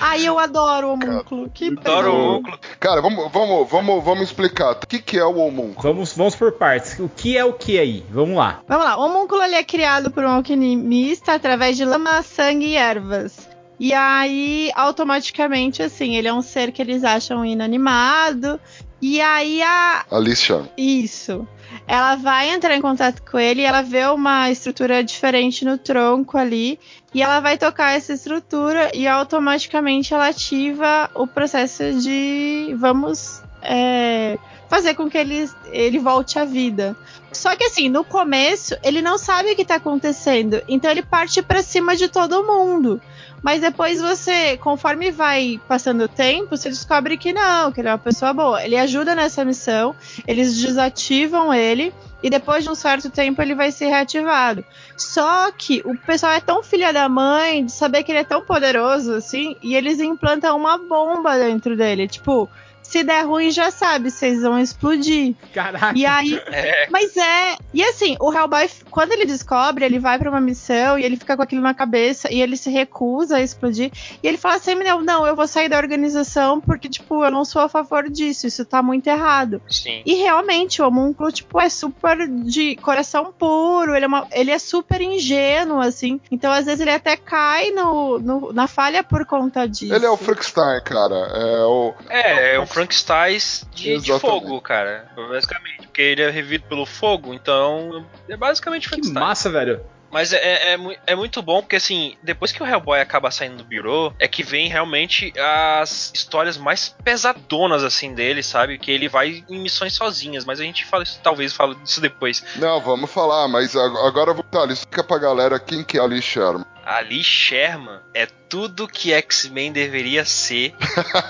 B: Ai, eu adoro o homúnculo. Que
D: Adoro o homúnculo.
C: Cara, vamos, vamos, vamos, vamos explicar. O que, que é o homúnculo?
A: Vamos, vamos por partes. O que é o que aí? Vamos lá.
B: Vamos lá, o homúnculo ele é criado por um alquimista através de lama, sangue e ervas. E aí, automaticamente, assim, ele é um ser que eles acham inanimado. E aí a.
C: Alicia.
B: Isso. Ela vai entrar em contato com ele e ela vê uma estrutura diferente no tronco ali. E ela vai tocar essa estrutura e automaticamente ela ativa o processo de vamos é, fazer com que ele, ele volte à vida. Só que assim, no começo, ele não sabe o que tá acontecendo. Então ele parte pra cima de todo mundo. Mas depois você, conforme vai passando o tempo, você descobre que não, que ele é uma pessoa boa. Ele ajuda nessa missão, eles desativam ele e depois de um certo tempo ele vai ser reativado. Só que o pessoal é tão filha da mãe de saber que ele é tão poderoso assim, e eles implantam uma bomba dentro dele. Tipo, se der ruim, já sabe, vocês vão explodir.
A: Caraca.
B: E aí,
D: É,
B: mas é. E assim, o Hellboy, quando ele descobre, ele vai pra uma missão e ele fica com aquilo na cabeça e ele se recusa a explodir. E ele fala assim: não, não, eu vou sair da organização porque, tipo, eu não sou a favor disso, isso tá muito errado.
D: sim.
B: E realmente, o homúnculo, tipo, é super de coração puro, ele é, uma- ele é super ingênuo, assim. Então, às vezes, ele até cai no, no- na falha por conta disso.
C: Ele é o Frankenstein, cara. É o.
D: É, é um Frankenstein de, de fogo, cara. Basicamente. Porque ele é revivido pelo fogo, então. É basicamente
A: Que
D: Frankenstein.
A: massa, velho.
D: Mas é, é, é é muito bom porque, assim, depois que o Hellboy acaba saindo do Bureau, é que vem realmente as histórias mais pesadonas, assim, dele, sabe? Que ele vai em missões sozinhas, mas a gente fala isso, talvez fala disso depois.
C: Não, vamos falar, mas ag- agora eu vou. Tá, explica pra galera quem que é Ali Sherman.
D: Ali Sherman é tudo que X-Men deveria ser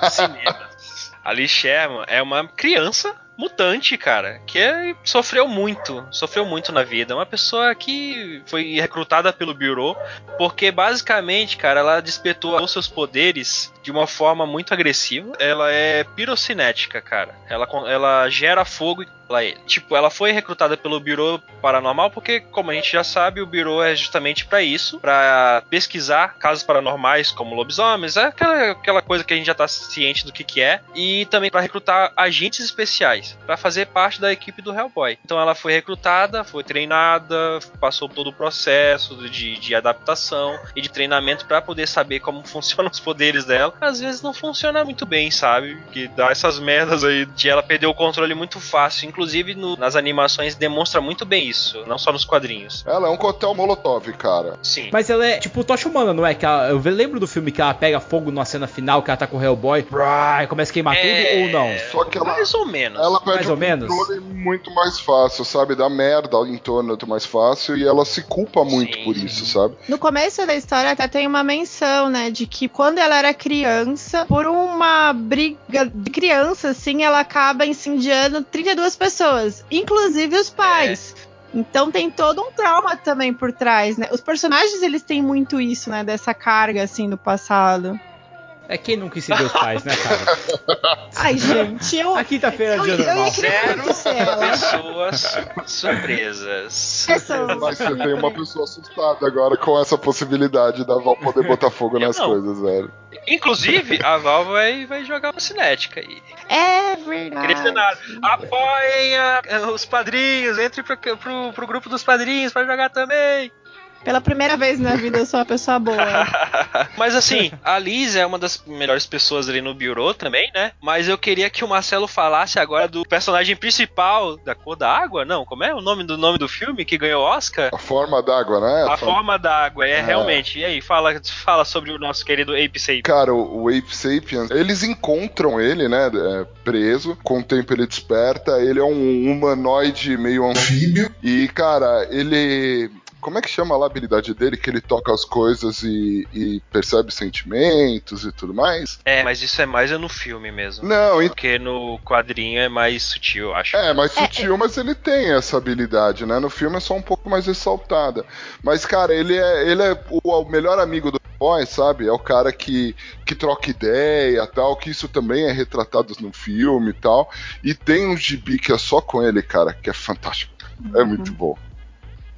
D: no cinema. Ali Sherman é uma criança mutante, cara, que é- sofreu muito, sofreu muito na vida. Uma pessoa que foi recrutada pelo Bureau, porque basicamente, cara, ela despertou os seus poderes de uma forma muito agressiva. Ela é pirocinética, cara. Ela, ela gera fogo ele. Tipo, ela foi recrutada pelo Bureau Paranormal porque, como a gente já sabe, o Bureau é justamente para isso, para pesquisar casos paranormais como lobisomens, é aquela, aquela coisa que a gente já tá ciente do que que é, e também para recrutar agentes especiais para fazer parte da equipe do Hellboy. Então ela foi recrutada, foi treinada, passou todo o processo de, de adaptação e de treinamento para poder saber como funcionam os poderes dela. Às vezes não funciona muito bem, sabe? Que dá essas merdas aí de ela perder o controle muito fácil. Inclusive no, nas animações demonstra muito bem isso, não só nos quadrinhos.
C: Ela é um coquetel molotov, cara.
D: Sim.
L: Mas ela é tipo tocha humana, não é? Que ela- eu lembro do filme que ela pega fogo na cena final, que ela tá com o Hellboy, e começa a queimar
D: É,
L: tudo ou não?
C: Só que ela,
D: Mais ou menos.
C: ela perde
L: Mais
C: o
L: ou menos?
C: muito mais fácil, sabe? Dá merda em torno muito mais fácil e ela se culpa muito
D: Sim,
C: por isso, sabe?
B: No começo da história até tem uma menção, né, de que quando ela era criança, por uma briga de criança, assim, ela acaba incendiando 32 pessoas, inclusive os pais. Então tem todo um trauma também por trás, né? Os personagens, eles têm muito isso, né, dessa carga, assim, do passado.
L: É quem nunca incendiou os pais, né, cara?
B: Ai, gente, eu...
L: A quinta-feira de
B: Eu-
L: ano
B: eu
D: Zero
B: ela.
D: pessoas surpresas.
B: Pessoas.
C: Mas você tem uma pessoa assustada agora com essa possibilidade da Val poder botar fogo nas
D: Não.
C: coisas, velho.
D: Inclusive, a Val vai, vai jogar uma cinética aí.
B: É verdade.
D: Apoiem a- os padrinhos, entre pro, pro, pro grupo dos padrinhos pra jogar também.
B: Pela primeira vez na vida eu sou uma pessoa boa.
D: Mas assim, a Liz é uma das melhores pessoas ali no Bureau também, né? Mas eu queria que o Marcelo falasse agora do personagem principal da cor da água. Não, como é o nome do nome do filme que ganhou Oscar?
C: A forma d'água, né?
D: A forma da água, é,
C: É.
D: realmente. E aí, fala, fala sobre o nosso querido Ape Sapiens.
C: Cara, o, o Ape Sapiens, eles encontram ele, né, é, preso, com o tempo ele desperta, ele é um humanoide meio anfíbio, e, cara, ele... Como é que chama lá a habilidade dele? Que ele toca as coisas e, e percebe sentimentos e tudo mais?
D: É, mas isso é mais no filme mesmo.
C: Não, e-
D: Porque no quadrinho é mais sutil, acho.
C: É, mais sutil, mas ele tem essa habilidade, né? No filme é só um pouco mais ressaltada. Mas, cara, ele é, ele é o, o melhor amigo do boy, sabe? É o cara que, que troca ideia tal, que isso também é retratado no filme e tal. E tem um gibi que é só com ele, cara, que é fantástico. É muito bom.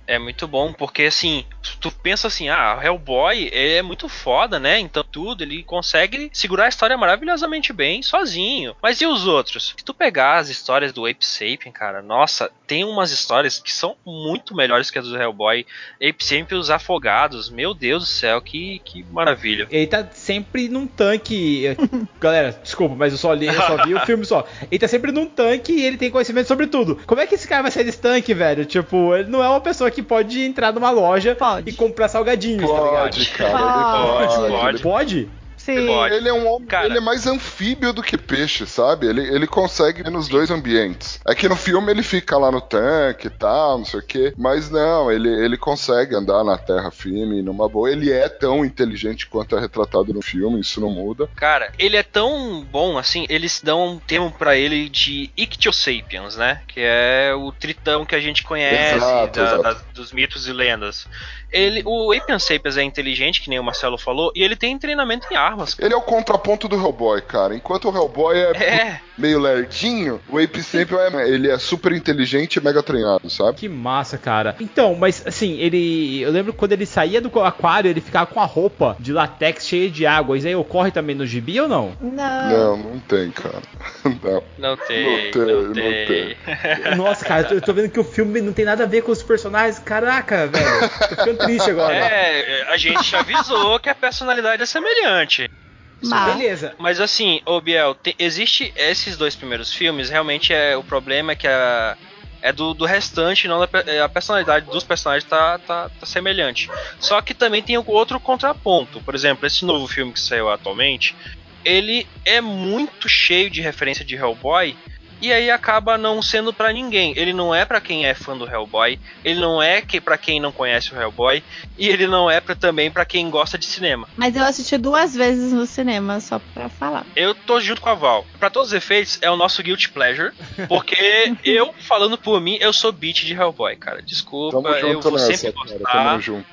D: É muito bom, porque assim, tu pensa assim, ah, o Hellboy é muito foda, né? Então tudo, ele consegue segurar a história maravilhosamente bem sozinho. Mas e os outros? Se tu pegar as histórias do Ape Sapien, cara, nossa, tem umas histórias que são muito melhores que as do Hellboy. Ape Sapien os afogados, meu Deus do céu, que, que maravilha.
L: Ele tá sempre num tanque. Galera, desculpa, mas eu só li, eu só vi o filme só. Ele tá sempre num tanque e ele tem conhecimento sobre tudo. Como é que esse cara vai sair desse tanque, velho? Tipo, ele não é uma pessoa que pode entrar numa loja e comprar salgadinhos, tá
C: Pode,
L: ligado?
C: cara,
D: Pode,
C: pode.
D: pode.
C: Ele é um homem,
D: Cara.
C: ele é mais anfíbio do que peixe, sabe? Ele, ele consegue ir nos dois ambientes. É que no filme ele fica lá no tanque e tal, não sei o quê. Mas não, ele, ele consegue andar na terra firme, numa boa. Ele é tão inteligente quanto é retratado no filme, isso não muda.
D: Cara, ele é tão bom assim, eles dão um termo pra ele de Ichthyosapiens, né? Que é o tritão que a gente conhece
C: Exato,
D: da-
C: exato.
D: das- dos mitos e lendas. Ele, o Apian Sapiens é inteligente, que nem o Marcelo falou, e ele tem treinamento em armas.
C: Ele é o contraponto do Hellboy, cara. Enquanto o Hellboy é,
D: É.
C: meio lerdinho, o Ape sempre é, ele é super inteligente e mega treinado, sabe?
L: Que massa, cara. Então, mas assim, ele. Eu lembro quando ele saía do aquário, ele ficava com a roupa de latex cheia de água. Isso aí ocorre também no gibi ou não?
B: Não.
C: Não, não tem, cara. Não.
D: Não tem,
C: Não tem,
D: não
C: não
D: tem.
L: Nossa, cara, eu tô, eu tô vendo que o filme não tem nada a ver com os personagens. Caraca, velho. Tô ficando triste agora.
D: É, a gente avisou que a personalidade é semelhante.
B: Mas-
L: Beleza.
D: Mas assim, ô Biel, te- existe esses dois primeiros filmes, realmente é o problema é que a é do, do restante, não da, é, a personalidade dos personagens tá, tá, tá semelhante. Só que também tem outro contraponto. Por exemplo, esse novo filme que saiu atualmente, ele é muito cheio de referência de Hellboy. E aí acaba não sendo pra ninguém. Ele não é pra quem é fã do Hellboy, ele não é que para quem não conhece o Hellboy, e ele não é pra, também pra quem gosta de cinema.
B: Mas eu assisti duas vezes no cinema, só pra falar.
D: Eu tô junto com a Val. Pra todos os efeitos, é o nosso guilty pleasure. Porque eu, falando por mim, eu sou beat de Hellboy, cara. Desculpa,
C: Tamo
D: eu
C: junto
D: vou
C: nessa,
D: sempre
C: cara.
D: gostar.
C: Tamo junto.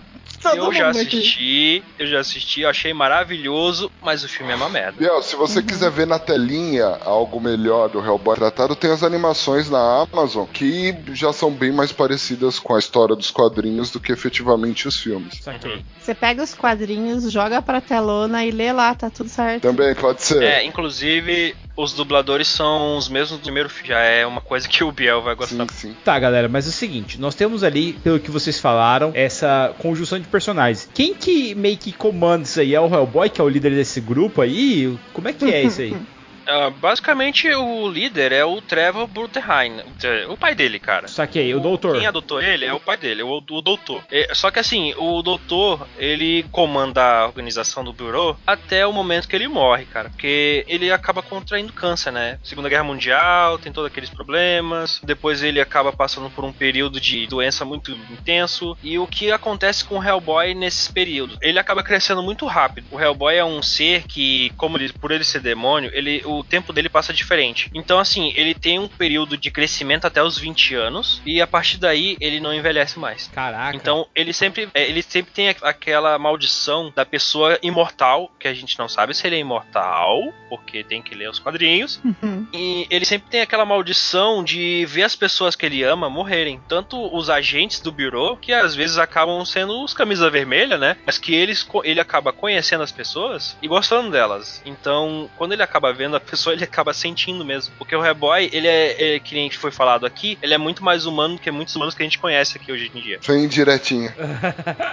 B: Todo
D: eu já assisti, eu já assisti, eu achei maravilhoso, mas o filme é uma merda.
C: Biel, se você quiser ver na telinha algo melhor do Hellboy tratado, tem as animações na Amazon que já são bem mais parecidas com a história dos quadrinhos do que efetivamente os filmes.
L: Saquei.
B: Você pega os quadrinhos, joga pra telona e lê lá, tá tudo certo.
C: Também pode ser.
D: É, inclusive, os dubladores são os mesmos do primeiro filme. Já é uma coisa que o Biel vai gostar.
C: Sim, sim.
L: Tá, galera, mas é o seguinte, nós temos ali, pelo que vocês falaram, essa conjunção de personagens. Quem que meio que comanda isso aí? É o Hellboy, que é o líder desse grupo aí? Como é que é isso aí?
D: Ah, basicamente, o líder é o Trevor Brutenheim, o pai dele, cara.
L: Saquei, o doutor.
D: Quem adotou ele é o pai dele, o, o doutor. É, só que assim, o doutor, ele comanda a organização do bureau até o momento que ele morre, cara. Porque ele acaba contraindo câncer, né? Segunda Guerra Mundial, tem todos aqueles problemas. Depois ele acaba passando por um período de doença muito intenso. E o que acontece com o Hellboy nesses períodos? Ele acaba crescendo muito rápido. O Hellboy é um ser que, como ele, por ele ser demônio, ele, o tempo dele passa diferente. Então, assim, ele tem um período de crescimento até os 20 anos. E a partir daí ele não envelhece mais.
L: Caraca.
D: Então ele sempre, é, ele sempre tem aquela maldição da pessoa imortal, que a gente não sabe se ele é imortal, porque tem que ler os quadrinhos.
B: Uhum.
D: E ele sempre tem aquela maldição de ver as pessoas que ele ama morrerem. Tanto os agentes do bureau, que às vezes acabam sendo os camisa vermelha, né? Mas que eles, ele acaba conhecendo as pessoas e gostando delas. Então, quando ele acaba vendo a pessoa, ele acaba sentindo mesmo. Porque o Hellboy, ele é, é que nem foi falado aqui, ele é muito mais humano que muitos humanos que a gente conhece aqui hoje em dia.
C: Bem direitinho.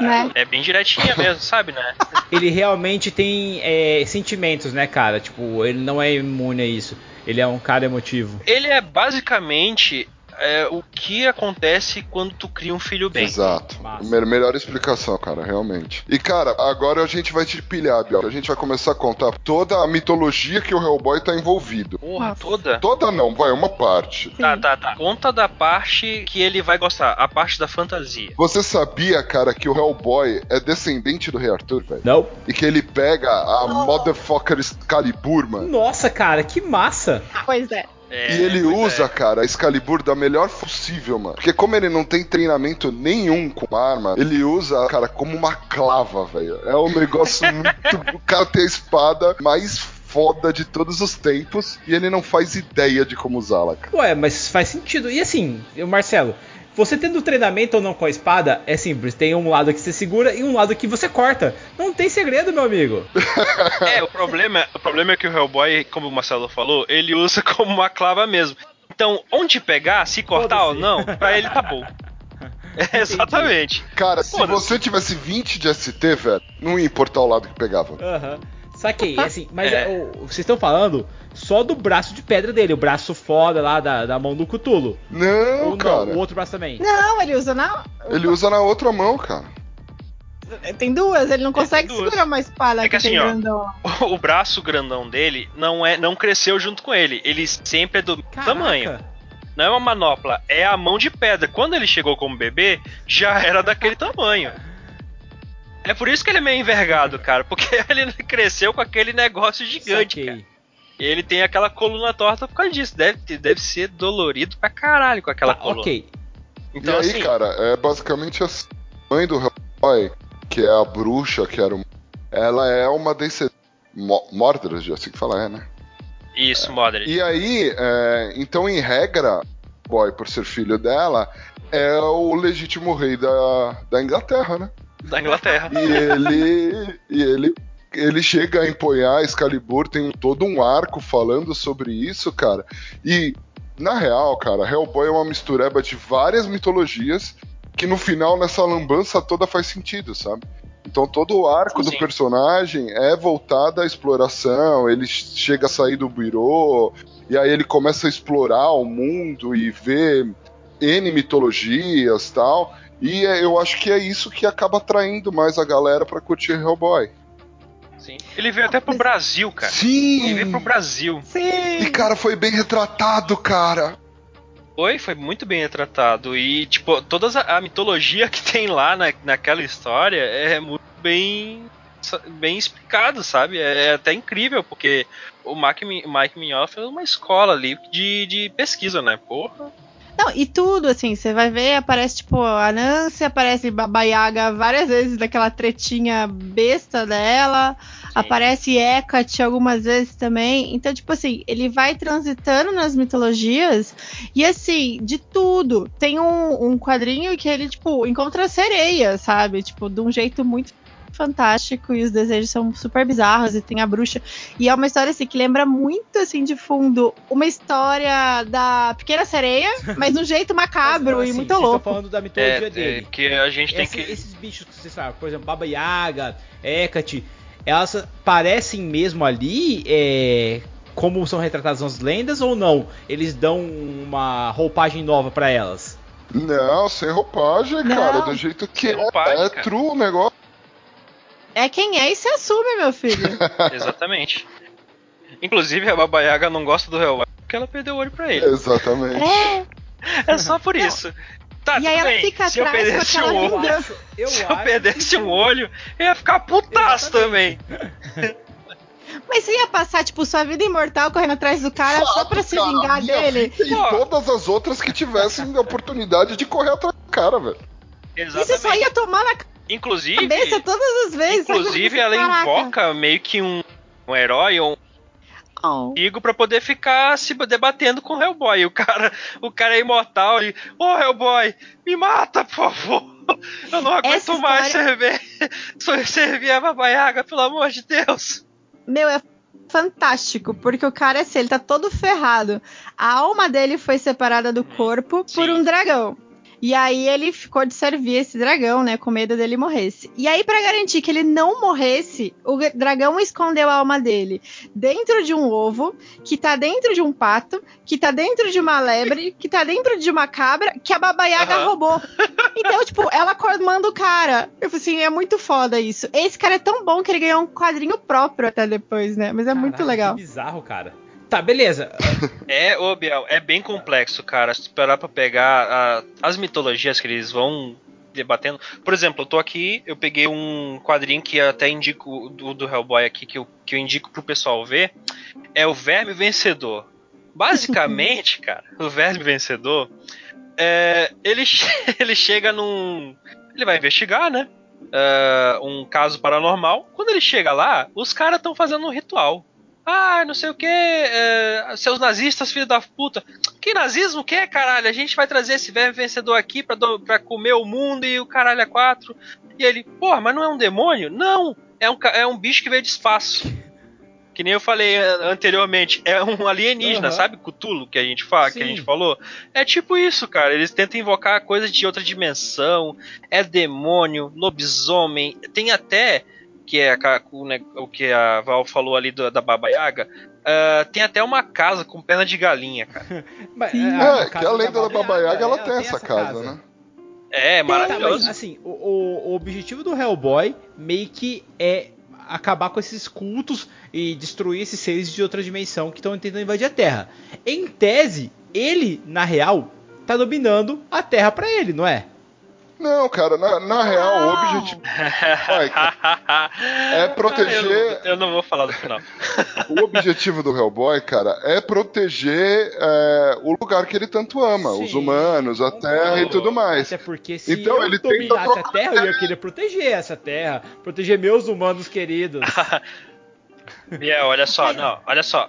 B: Né?
D: É bem direitinha mesmo, sabe, né?
L: Ele realmente tem é, sentimentos, né, cara? Tipo, ele não é imune a isso. Ele é um cara emotivo.
D: Ele é basicamente é, o que acontece quando tu cria um filho bem.
C: Exato.
L: Massa.
C: Me- melhor explicação, cara, realmente. E, cara, agora a gente vai te pilhar, Biel. A gente vai começar a contar toda a mitologia que o Hellboy tá envolvido.
D: Porra, toda?
C: Toda não, vai, uma parte.
D: Tá, tá, tá. Conta da parte que ele vai gostar, a parte da fantasia.
C: Você sabia, cara, que o Hellboy é descendente do Rei Arthur, velho?
L: Não?
C: E que ele pega a motherfucker Excalibur, mano.
L: Nossa, cara, que massa!
B: Pois é.
D: É,
C: E ele usa,
D: é.
C: cara, a Excalibur da melhor possível, mano. Porque como ele não tem treinamento nenhum com arma, ele usa, cara, como uma clava, velho. É um negócio muito. O cara tem a espada mais foda de todos os tempos e ele não faz ideia de como usá-la, cara.
L: Ué, mas faz sentido. E assim, eu, Marcelo, você tendo treinamento ou não com a espada, é simples. Tem um lado que você segura e um lado que você corta. Não tem segredo, meu amigo.
D: É, o problema, o problema é que o Hellboy, como o Marcelo falou, ele usa como uma clava mesmo. Então, onde pegar, se cortar ou não, pra ele tá bom. É, exatamente.
C: Cara, se você tivesse 20 de ST, velho, não ia importar o lado que pegava.
L: Aham. Saquei, é assim, mas
D: É.
L: é, o- vocês estão falando só do braço de pedra dele, o braço foda lá da, da mão do Cutulo.
C: Não,
L: Ou não,
C: cara.
L: o outro braço também.
B: Não, ele usa na.
C: Ele usa na outra mão, cara.
B: Tem duas, ele não consegue segurar uma espada
D: É que
B: que tem
D: assim, ó,
B: grandão.
D: O braço grandão dele não é, não cresceu junto com ele. Ele sempre é do
L: Caraca.
D: tamanho. Não é uma manopla, é a mão de pedra. Quando ele chegou como bebê, já era daquele tamanho. É por isso que ele é meio envergado, cara, porque ele cresceu com aquele negócio gigante, cara. E ele tem aquela coluna torta por causa disso. Deve, deve ser dolorido pra caralho com aquela
L: Tá,
D: coluna.
L: ok.
D: Então,
C: e aí,
D: assim,
C: cara, é basicamente assim. A mãe do Hellboy, que é a bruxa, que era um. Ela é uma descendente. Mo- Mordred, assim que fala, é, né?
D: isso, Modern.
C: E aí, é, então, em regra, Boy, por ser filho dela, é o legítimo rei da, da Inglaterra, né?
D: Da Inglaterra.
C: E ele. e ele. Ele chega a empunhar Excalibur, tem todo um arco falando sobre isso, cara. E, na real, cara, Hellboy é uma mistureba de várias mitologias que no final, nessa lambança toda, faz sentido, sabe? Então todo o arco do
D: Sim.
C: personagem é voltado à exploração, ele chega a sair do bureau, e aí ele começa a explorar o mundo e ver N mitologias tal. E é- eu acho que é isso que acaba atraindo mais a galera pra curtir Hellboy.
D: Sim. Ele veio até pro Brasil, cara. Ele
C: Sim!
D: veio pro Brasil.
B: Sim!
C: E cara, foi bem retratado, cara.
D: Foi, foi muito bem retratado. E, tipo, toda a, a mitologia que tem lá na, naquela história é muito bem, bem explicado, sabe? É, é até incrível, porque o Mike, Mi- Mike Mignola fez uma escola ali de, de pesquisa, né? Porra.
B: Não, e tudo, assim, você vai ver, aparece, tipo, a Nancy, aparece Baba Yaga várias vezes daquela tretinha besta dela, aparece Hecate algumas vezes também. Então, tipo assim, ele vai transitando nas mitologias e, assim, de tudo. Tem um, um quadrinho que ele, tipo, encontra sereia, sabe? Tipo, de um jeito muito fantástico e os desejos são super bizarros e tem a bruxa e é uma história assim que lembra muito assim de fundo uma história da pequena sereia mas de um jeito macabro
L: Mas,
B: e
L: assim,
B: muito
L: vocês
B: louco
L: estão falando da mitologia
D: É,
L: dele.
D: é, que a gente tem
L: Esse-
D: que.
L: Esses bichos que você sabe, por exemplo, Baba Yaga, Hecate, elas parecem mesmo ali é, como são retratadas nas lendas ou não? Eles dão uma roupagem nova pra elas?
C: Não, sem roupagem,
B: Não.
C: cara. Do jeito que
D: Sem
C: é,
D: roupagem,
C: é true o negócio.
B: É quem é e se assume meu filho
D: Exatamente. Inclusive, a Baba Yaga não gosta do Hellboy porque ela perdeu o olho pra ele.
C: Exatamente.
B: é
D: É só por isso. Tá,
B: e aí ela
D: bem.
B: fica
D: Se eu
B: atrás com
D: perdesse
B: aquela
D: um olho,
B: vingança
L: Eu
D: se eu perdesse um olho, eu ia ficar putaço também.
B: mas você ia passar tipo sua vida imortal correndo atrás do cara só
C: Fato,
B: pra se
C: cara,
B: vingar
C: minha
B: dele
C: vida E todas as outras que tivessem a oportunidade de correr atrás do cara, velho.
B: e você só
D: Exatamente.
B: ia tomar na
D: Inclusive,
B: cabeça todas as vezes
D: inclusive ela
B: Caraca.
D: invoca meio que um, um herói ou um
B: Oh.
D: amigo pra poder ficar se debatendo com o Hellboy. O cara, o cara é imortal e, ô Hellboy, me mata, por favor. Eu não aguento
B: Essa
D: mais
B: história-
D: servir, servir a Baba Yaga, pelo amor de Deus.
B: Meu, é fantástico, porque o cara, assim, ele tá todo ferrado. A alma dele foi separada do corpo por
D: Sim.
B: um dragão. E aí ele ficou de servir esse dragão, né, com medo dele morresse. E aí pra garantir que ele não morresse, o dragão escondeu a alma dele dentro de um ovo, que tá dentro de um pato, que tá dentro de uma lebre, que tá dentro de uma cabra, que a Baba Yaga
D: Aham.
B: roubou. Então, tipo, ela comanda o cara. Eu falei assim, é muito foda isso. Esse cara é tão bom que ele ganhou um quadrinho próprio até depois, né? Mas é muito
L: Caraca,
B: legal.
L: Que bizarro, cara. Tá, beleza.
D: É, ô Biel, é bem complexo, cara. Se esperar pra pegar a- as mitologias que eles vão debatendo. Por exemplo, eu tô aqui, eu peguei um quadrinho que até indico do, do Hellboy aqui, que eu, que eu indico pro pessoal ver. É o Verme Vencedor. Basicamente, cara, o Verme Vencedor. é, ele, ele chega num. Ele vai investigar, né? é, um caso paranormal. Quando ele chega lá, os caras estão fazendo um ritual. Ah, não sei o que, seus nazistas, filho da puta. Que nazismo que é, caralho? A gente vai trazer esse verme vencedor aqui pra, do- pra comer o mundo e o caralho é quatro. E ele, porra, mas não é um demônio? Não, é um, é um bicho que veio de espaço. Que nem eu falei eh, anteriormente, é um alienígena,
L: Aham.
D: sabe? Cthulhu que a gente fala, que a
L: Sim.
D: gente falou. É tipo isso, cara. Eles tentam invocar coisas de outra dimensão. É demônio, lobisomem. Tem até que é a o, ne- o que a Val falou ali do- da Baba Yaga. ah, tem até uma casa com perna de galinha, cara.
L: Mas,
B: Sim.
L: a
C: É, que
L: casa
C: a lenda da Baba Yaga, ela
L: é,
C: tem essa casa, né?
D: É,
L: Tá, mas
D: maravilhoso.
L: assim, o, o- o objetivo do Hellboy meio que é acabar com esses cultos e destruir esses seres de outra dimensão que estão tentando invadir a Terra. Em tese, ele, na real, tá dominando a Terra pra ele, não é?
C: Não, cara, na, na real, o objetivo,
D: é
C: proteger-
D: Eu, não vou falar do final.
C: o objetivo do Hellboy, cara, é proteger é, o lugar que ele tanto ama, os
L: Sim,
C: humanos, a Terra e tudo mais.
L: Até porque se
C: Então,
L: eu
C: ele tenta
L: dominasse a
C: trocar
L: Terra, eu ia querer proteger essa Terra, proteger meus humanos queridos.
D: Biel, olha só, não, olha só.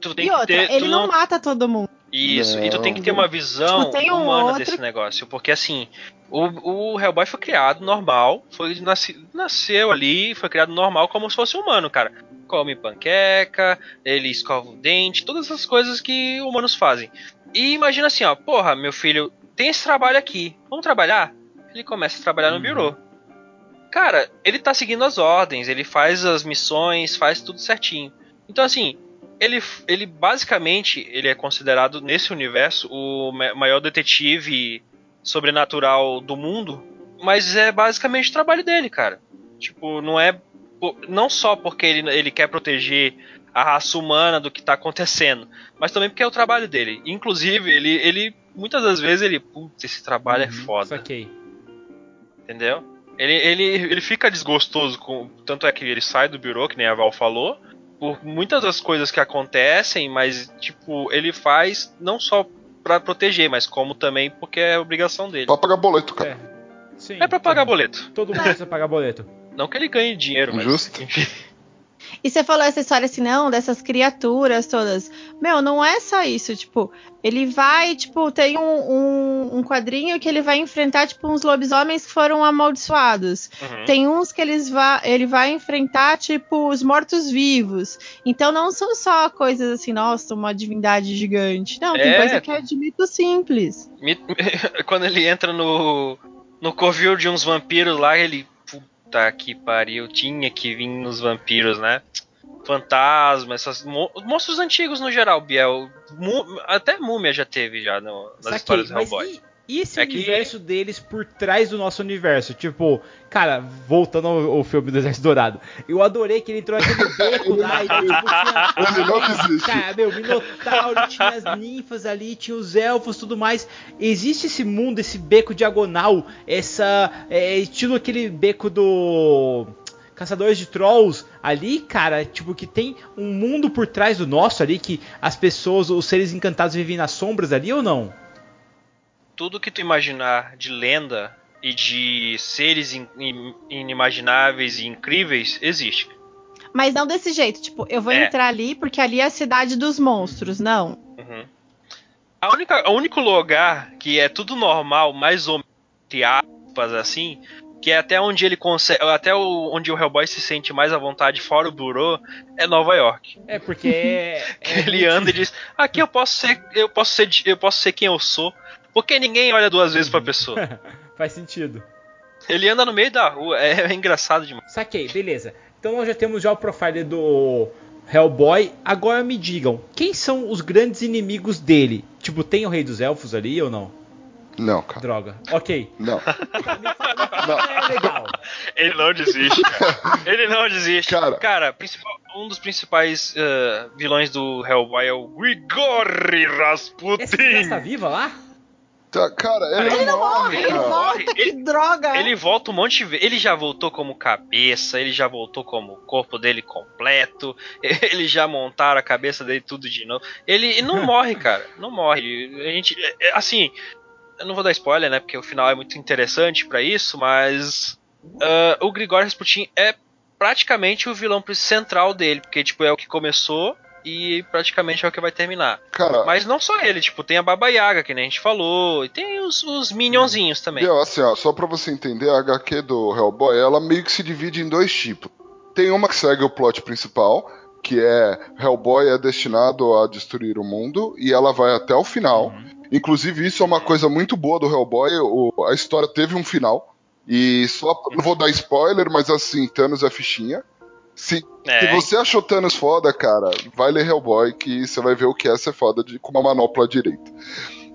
D: Tu tem
B: E
D: que
B: outra,
D: ter.
B: ele
D: tu
B: não mata todo mundo.
D: Isso, e tu tem que ter uma visão
B: Tipo, tem um
D: humana
B: outro-
D: desse negócio. Porque assim, o, o Hellboy foi criado normal, foi nasci- nasceu ali, foi criado normal como se fosse humano, cara. Come panqueca, ele escova o dente, todas essas coisas que humanos fazem. E imagina assim, ó, porra, meu filho, tem esse trabalho aqui, vamos trabalhar? Ele começa a trabalhar no
L: Uhum.
D: birô. Cara, ele tá seguindo as ordens, ele faz as missões, faz tudo certinho. Então assim, ele, ele basicamente ele é considerado nesse universo o ma- maior detetive sobrenatural do mundo, mas é basicamente o trabalho dele, cara. Tipo, não é não só porque ele, ele quer proteger a raça humana do que tá acontecendo, mas também porque é o trabalho dele. Inclusive, ele, ele muitas das vezes ele, putz, esse trabalho é
L: Uhum,
D: foda,
L: Saquei.
D: entendeu? Ele, ele, ele fica desgostoso com. Tanto é que ele sai do birô, que nem a Val falou, por muitas das coisas que acontecem, mas, tipo, ele faz não só pra proteger, mas como também porque é obrigação dele.
C: Pra pagar boleto, cara.
A: É. Sim.
D: É pra pagar boleto.
A: Todo mundo precisa pagar boleto.
D: Não que ele ganhe dinheiro, mas.
C: Justo.
D: Enfim.
B: E você falou essa história assim, não, dessas criaturas todas. Meu, não é só isso, tipo, ele vai, tipo, tem um, um, um quadrinho que ele vai enfrentar, tipo, uns lobisomens que foram amaldiçoados.
D: Uhum.
B: Tem uns que eles va ele vai enfrentar, tipo, os mortos-vivos. Então não são só coisas assim, nossa, uma divindade gigante. Não, tem
D: É.
B: coisa que é de mito simples.
D: Quando ele entra no. no covil de uns vampiros lá, ele. Puta que pariu, tinha que vir nos vampiros, né? Fantasma, essas. mo- monstros antigos no geral, Biel. Mu- até múmia já teve já no- nas
A: Saquei,
D: histórias do Hellboy.
A: E, esse
D: É que-
A: universo deles por trás do nosso universo? Tipo, cara, voltando ao, ao filme do Exército Dourado, eu adorei que ele entrou naquele beco lá e tipo, tinha. Cara, meu, Minotauro, tinha as ninfas ali, tinha os elfos tudo mais. Existe esse mundo, esse beco diagonal, essa. É, estilo aquele beco do. Caçadores de Trolls ali, cara, tipo, que tem um mundo por trás do nosso ali, que as pessoas, os seres encantados vivem nas sombras ali ou não?
D: Tudo que tu imaginar de lenda e de seres in- in- inimagináveis e incríveis existe.
B: Mas não desse jeito, tipo, eu vou
D: É.
B: entrar ali porque ali é a cidade dos monstros, não.
D: Uhum. A única, o único lugar que é tudo normal, mais ou menos, entre aspas, assim, que é até onde ele consegue, até o, onde o Hellboy se sente mais à vontade fora o burô, é Nova York.
A: É porque é,
D: Que ele anda e diz: "Aqui eu posso ser, eu posso ser, eu posso ser quem eu sou", porque ninguém olha duas vezes pra pessoa.
A: faz sentido.
D: Ele anda no meio da rua, é, é engraçado demais.
A: Saquei, beleza. Então nós já temos já o profile do Hellboy. Agora me digam, quem são os grandes inimigos dele? Tipo, tem o Rei dos Elfos ali ou não?
C: Não, cara.
A: Droga. Ok.
C: Não.
A: É legal.
D: Ele não desiste, cara. Ele não desiste.
C: Cara.
D: principal- um dos principais eh, vilões do Hellboy é o Grigori Rasputin.
A: Essa criança tá viva lá?
C: Tá, cara, ele,
B: Ele não
C: morre,
B: morre, ele
C: cara.
B: volta, que droga!
D: Ele volta um monte de vezes. Ele já voltou como cabeça, ele já voltou como o corpo dele completo, ele já montaram a cabeça dele tudo de novo. Ele não morre, cara. Não morre. A gente. é, é, Assim, eu não vou dar spoiler, né? Porque o final é muito interessante pra isso, mas. ah, o Grigor Rasputin é praticamente o vilão central dele, porque tipo, é o que começou e praticamente é o que vai terminar.
C: Cara,
D: Mas não só ele, tipo, tem a Baba Yaga, que nem a gente falou, e tem os, os minionzinhos também.
C: Biel, assim, ó, só pra você entender, a HQ do Hellboy, ela meio que se divide em dois tipos. Tem uma que segue o plot principal, que é Hellboy é destinado a destruir o mundo, e ela vai até o final. Inclusive, isso é uma coisa muito boa do Hellboy, o- a história teve um final. E só não vou dar spoiler, mas assim, Thanos é fichinha. Se,
D: É.
C: se você achou Thanos foda, cara, vai ler Hellboy que você vai ver o que é ser foda de, com uma manopla direita.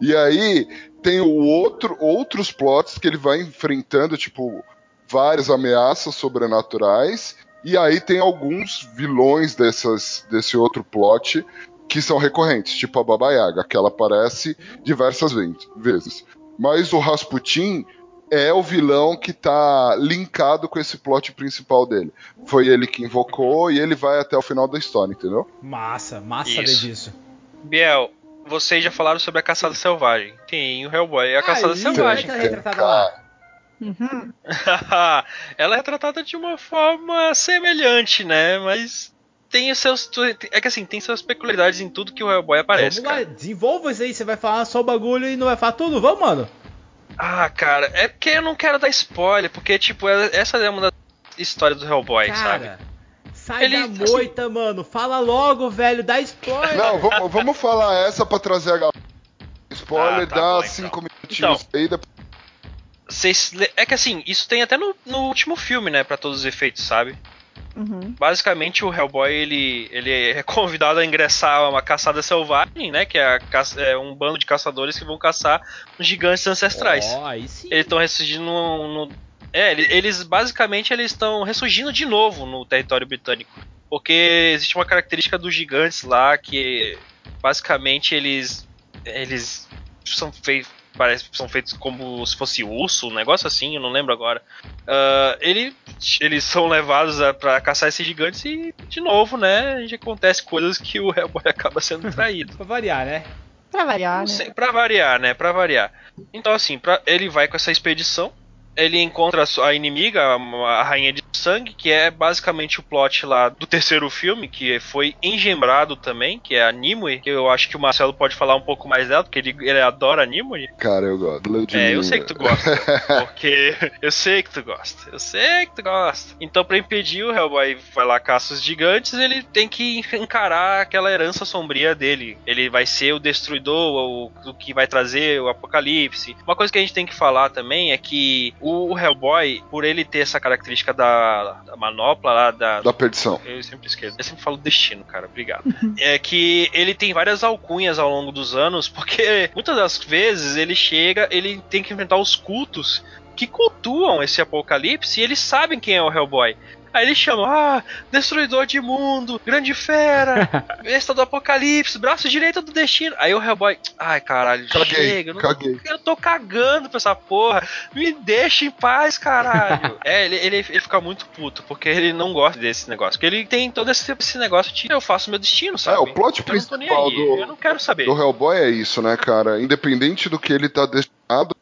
C: E aí tem o outro, outros plots que ele vai enfrentando, tipo, várias ameaças sobrenaturais. E aí tem alguns vilões dessas, desse outro plot que são recorrentes, tipo a Baba Yaga, que ela aparece diversas ve- vezes. Mas o Rasputin é o vilão que tá linkado com esse plot principal dele. Foi ele que invocou e ele vai até o final da história, entendeu?
A: Massa, massa
D: Isso.
A: saber disso.
D: Biel, vocês já falaram sobre a caçada selvagem. Tem o Hellboy e a caçada
A: Aí,
D: selvagem.
A: é é retratada lá?
B: Uhum.
D: Ela é tratada de uma forma semelhante, né? Mas tem os seus. É que assim, tem suas peculiaridades em tudo que o Hellboy aparece.
A: Vamos lá,
D: cara.
A: desenvolva isso aí. Você vai falar só o bagulho e não vai falar tudo? Vamos, mano.
D: Ah, cara, é porque eu não quero dar spoiler, porque, tipo, é- essa é uma das histórias do Hellboy, sabe?
A: Cara, sai
D: Ele-
A: da moita, mano. Fala logo, velho. Dá spoiler.
C: Não, vamos, vamos falar essa pra trazer a galera. Spoiler,
D: Ah, tá
C: dá
D: bom,
C: cinco
D: então.
C: minutinhos aí, depois
D: le- É que assim, isso tem até no, no último filme, né? Pra todos os efeitos, sabe?
B: Uhum.
D: Basicamente, o Hellboy ele, ele é convidado a ingressar a uma caçada selvagem, né? Que é, a caça- é um bando de caçadores que vão caçar os gigantes ancestrais.
A: Sim.
D: Eles estão ressurgindo no, no- É, ele- eles basicamente eles estão ressurgindo de novo no território britânico. Porque existe uma característica dos gigantes lá que basicamente eles. Eles são feitos. Parece são feitos como se fosse urso, um negócio assim, eu não lembro agora. Ah, ele, eles são levados a, pra caçar esses gigantes e, de novo, né, a gente acontece coisas que o Hellboy acaba sendo traído.
A: Pra variar, né?
B: Pra variar, né?
D: Sim, pra variar, né? Pra variar. Então, assim, pra, ele vai com essa expedição. Ele encontra a inimiga, a, Rainha de Sangue, que é basicamente o plot lá do terceiro filme, que foi engembrado também, que é a Nimue. Que eu acho que o Marcelo pode falar um pouco mais dela, porque ele, ele adora a Nimue.
C: Cara, eu gosto. Blood
D: É, eu sei que tu gosta. Porque eu sei que tu gosta. Eu sei que tu gosta. Então, pra impedir o Hellboy vai lá caça os gigantes, ele tem que encarar aquela herança sombria dele. Ele vai ser o destruidor, o, o que vai trazer o apocalipse. Uma coisa que a gente tem que falar também é que o Hellboy, por ele ter essa característica da, da manopla lá, da,
C: Da perdição.
D: eu sempre esqueço. Eu sempre falo destino, cara. Obrigado. é que ele tem várias alcunhas ao longo dos anos, porque muitas das vezes ele chega, ele tem que enfrentar os cultos que cultuam esse apocalipse e eles sabem quem é o Hellboy. Aí eles chamam, ah, destruidor de mundo, grande fera, besta do apocalipse, braço direito do destino. Aí o Hellboy, ai caralho,
C: Caguei,
D: chega, eu, não-
C: caguei.
D: eu tô cagando pra essa porra, me deixa em paz, caralho. é, ele, ele, ele fica muito puto, porque ele não gosta desse negócio, porque ele tem todo esse, esse negócio de eu faço meu destino, sabe?
C: É, o plot
D: Eu não tô nem
C: principal
D: aí,
C: do,
D: eu não quero saber.
C: do Hellboy é isso, né, cara? Independente do que ele tá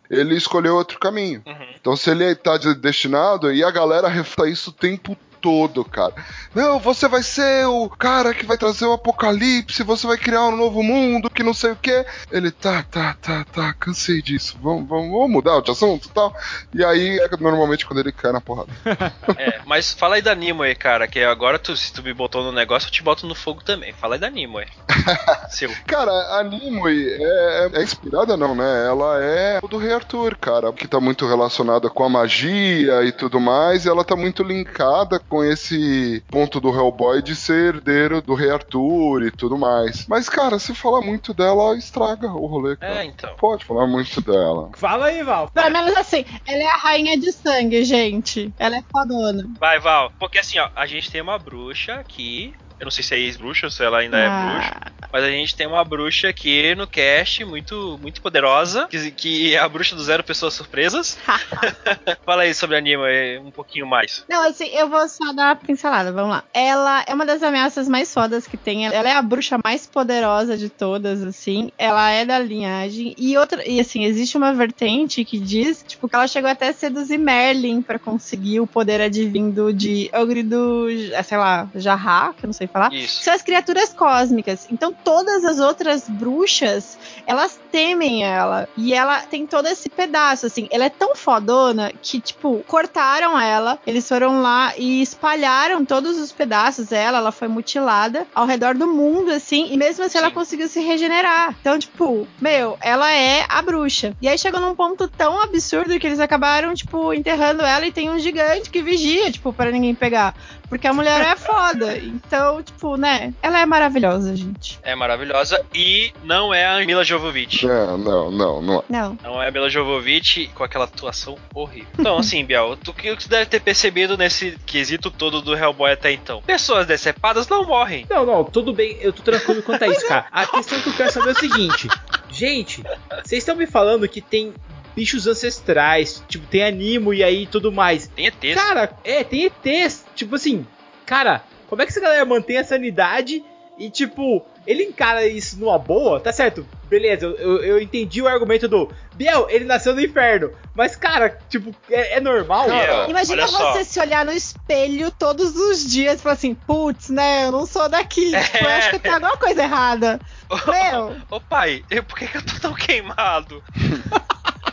C: ele escolheu outro caminho.
D: Uhum.
C: Então, se ele tá de- destinado, e a galera refuta isso o tempo todo, cara. Não, você vai ser o cara que vai trazer o apocalipse, você vai criar um novo mundo, que não sei o que. Ele, tá, tá, tá, tá, cansei disso. Vamos, vamos, vamos mudar de assunto e tal. E aí, é normalmente quando ele cai na porrada.
D: É, mas fala aí da Nimue, cara, que agora tu, se tu me botou no negócio, eu te boto no fogo também. Fala aí da Nimue. Seu.
C: Cara, a Nimue é, é inspirada, não, né? Ela é do Rei Arthur, cara, que tá muito relacionada com a magia e tudo mais, e ela tá muito linkada com esse ponto do Hellboy de ser herdeiro do Rei Arthur e tudo mais. Mas, cara, se falar muito dela, estraga o rolê, cara.
D: É, então.
C: Pode falar muito dela.
L: Fala aí, Val.
B: Pelo menos assim, ela é a rainha de sangue, gente. Ela é fodona.
D: Vai, Val. Porque assim, ó, a gente tem uma bruxa aqui. Eu não sei se é ex-bruxa ou se ela ainda é
B: Ah.
D: bruxa. Mas a gente tem uma bruxa aqui no cast muito, muito poderosa. Que, que é a bruxa do Zero Pessoas Surpresas. Fala aí sobre a Nimue um pouquinho mais.
B: Não, assim, eu vou só dar uma pincelada, vamos lá. Ela é uma das ameaças mais fodas que tem. Ela é a bruxa mais poderosa de todas, assim. Ela é da linhagem. E outra, e assim, existe uma vertente que diz, tipo, que ela chegou até a seduzir Merlin pra conseguir o poder advindo de Ogre do, sei lá, Jarrá, que eu não sei falar.
D: Isso.
B: São as criaturas cósmicas. Então todas as outras bruxas, elas temem ela. E ela tem todo esse pedaço, assim. Ela é tão fodona que, tipo, cortaram ela. Eles foram lá e espalharam todos os pedaços dela. Ela foi mutilada ao redor do mundo, assim. E mesmo assim ela
D: Sim.
B: conseguiu se regenerar. Então, tipo, meu, ela é a bruxa. E aí chegou num ponto tão absurdo que eles acabaram, tipo, enterrando ela e tem um gigante que vigia, tipo, para ninguém pegar. Porque a mulher é foda. Então, tipo, né? Ela é maravilhosa, gente.
D: É maravilhosa e não é a Mila Jovovich.
C: É, não, não, não. é.
B: Não.
D: Não é a Mila Jovovich com aquela atuação horrível. Então, assim, Biel, tu que tu deve ter percebido nesse quesito todo do Hellboy até então? Pessoas decepadas não morrem.
L: Não, não, tudo bem, eu tô tranquilo quanto a isso, cara. A questão que eu quero saber é o seguinte: gente, vocês estão me falando que tem bichos ancestrais, tipo, tem animo e aí tudo mais.
D: Tem ETs.
L: Cara, é, tem ETs. Tipo assim, cara, como é que essa galera mantém a sanidade e, tipo, ele encara isso numa boa? Tá certo, beleza, eu, eu, entendi o argumento do Biel, ele nasceu no inferno. Mas, cara, tipo, é, é normal?
D: Biel,
B: Imagina
D: olha só.
B: você se olhar no espelho todos os dias e falar assim, putz, né, eu não sou daqui. Tipo, eu acho que tem alguma coisa errada. Meu,
D: Ô pai, eu- por que, que eu tô tão queimado?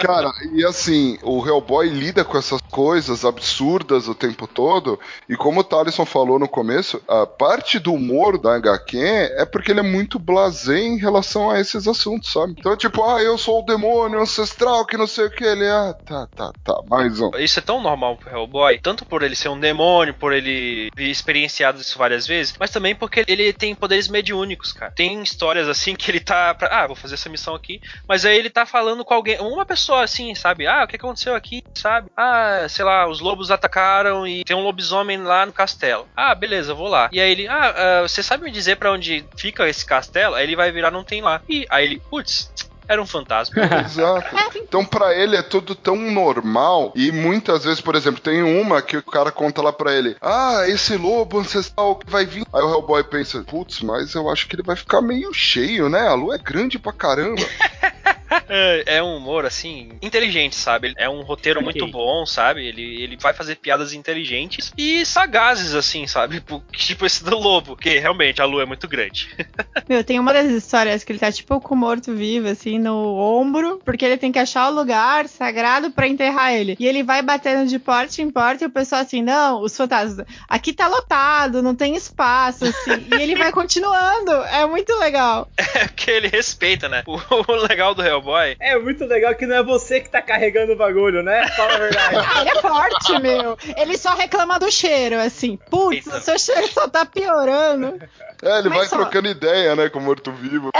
C: Cara, e assim, o Hellboy lida com essas coisas absurdas o tempo todo, e como o Thaleson falou no começo, a parte do humor da HQ é porque ele é muito blasé em relação a esses assuntos, sabe? Então, tipo, ah, eu sou o demônio ancestral, que não sei o que, ele, ah, tá, tá, tá, mais um.
D: Isso é tão normal pro Hellboy, tanto por ele ser um demônio, por ele ter experienciado isso várias vezes, mas também porque ele tem poderes mediúnicos, cara. Tem histórias assim que ele tá. Pra, ah, vou fazer essa missão aqui, mas aí ele tá falando com alguém, uma pessoa assim, sabe? Ah, o que aconteceu aqui, sabe? Ah, sei lá, os lobos atacaram e tem um lobisomem lá no castelo. Ah, beleza, vou lá. E aí ele, ah, ah, você sabe me dizer pra onde fica esse castelo? Aí ele vai virar, não tem lá. E aí ele, putz. era um fantasma.
C: Exato. Então, pra ele é tudo tão normal. E muitas vezes, por exemplo, tem uma que o cara conta lá pra ele: Ah, esse lobo ancestral que vai vir. Aí o Hellboy pensa: Putz, mas eu acho que ele vai ficar meio cheio, né? A lua é grande pra caramba.
D: É, é um humor, assim, inteligente, sabe? É um roteiro
L: Ok.
D: muito bom, sabe? Ele, ele vai fazer piadas inteligentes e sagazes, assim, sabe? Tipo- Tipo esse do lobo, que realmente a lua é muito grande.
B: Meu, tem uma das histórias que ele tá tipo com o morto-vivo, assim, no ombro, porque ele tem que achar o lugar sagrado pra enterrar ele. E ele vai batendo de porta em porta e o pessoal assim, não, os fantasmas, aqui tá lotado, não tem espaço, assim. e ele vai continuando. É muito legal.
D: É porque ele respeita, né? O, o legal do Hellboy
L: É muito legal que não é você que tá carregando o bagulho, né? Fala a verdade.
B: Ah, ele é forte, meu. Ele só reclama do cheiro, assim. Putz, o seu cheiro só tá piorando.
C: É, ele
B: Mas
C: vai
B: só-
C: trocando ideia, né, com o morto-vivo.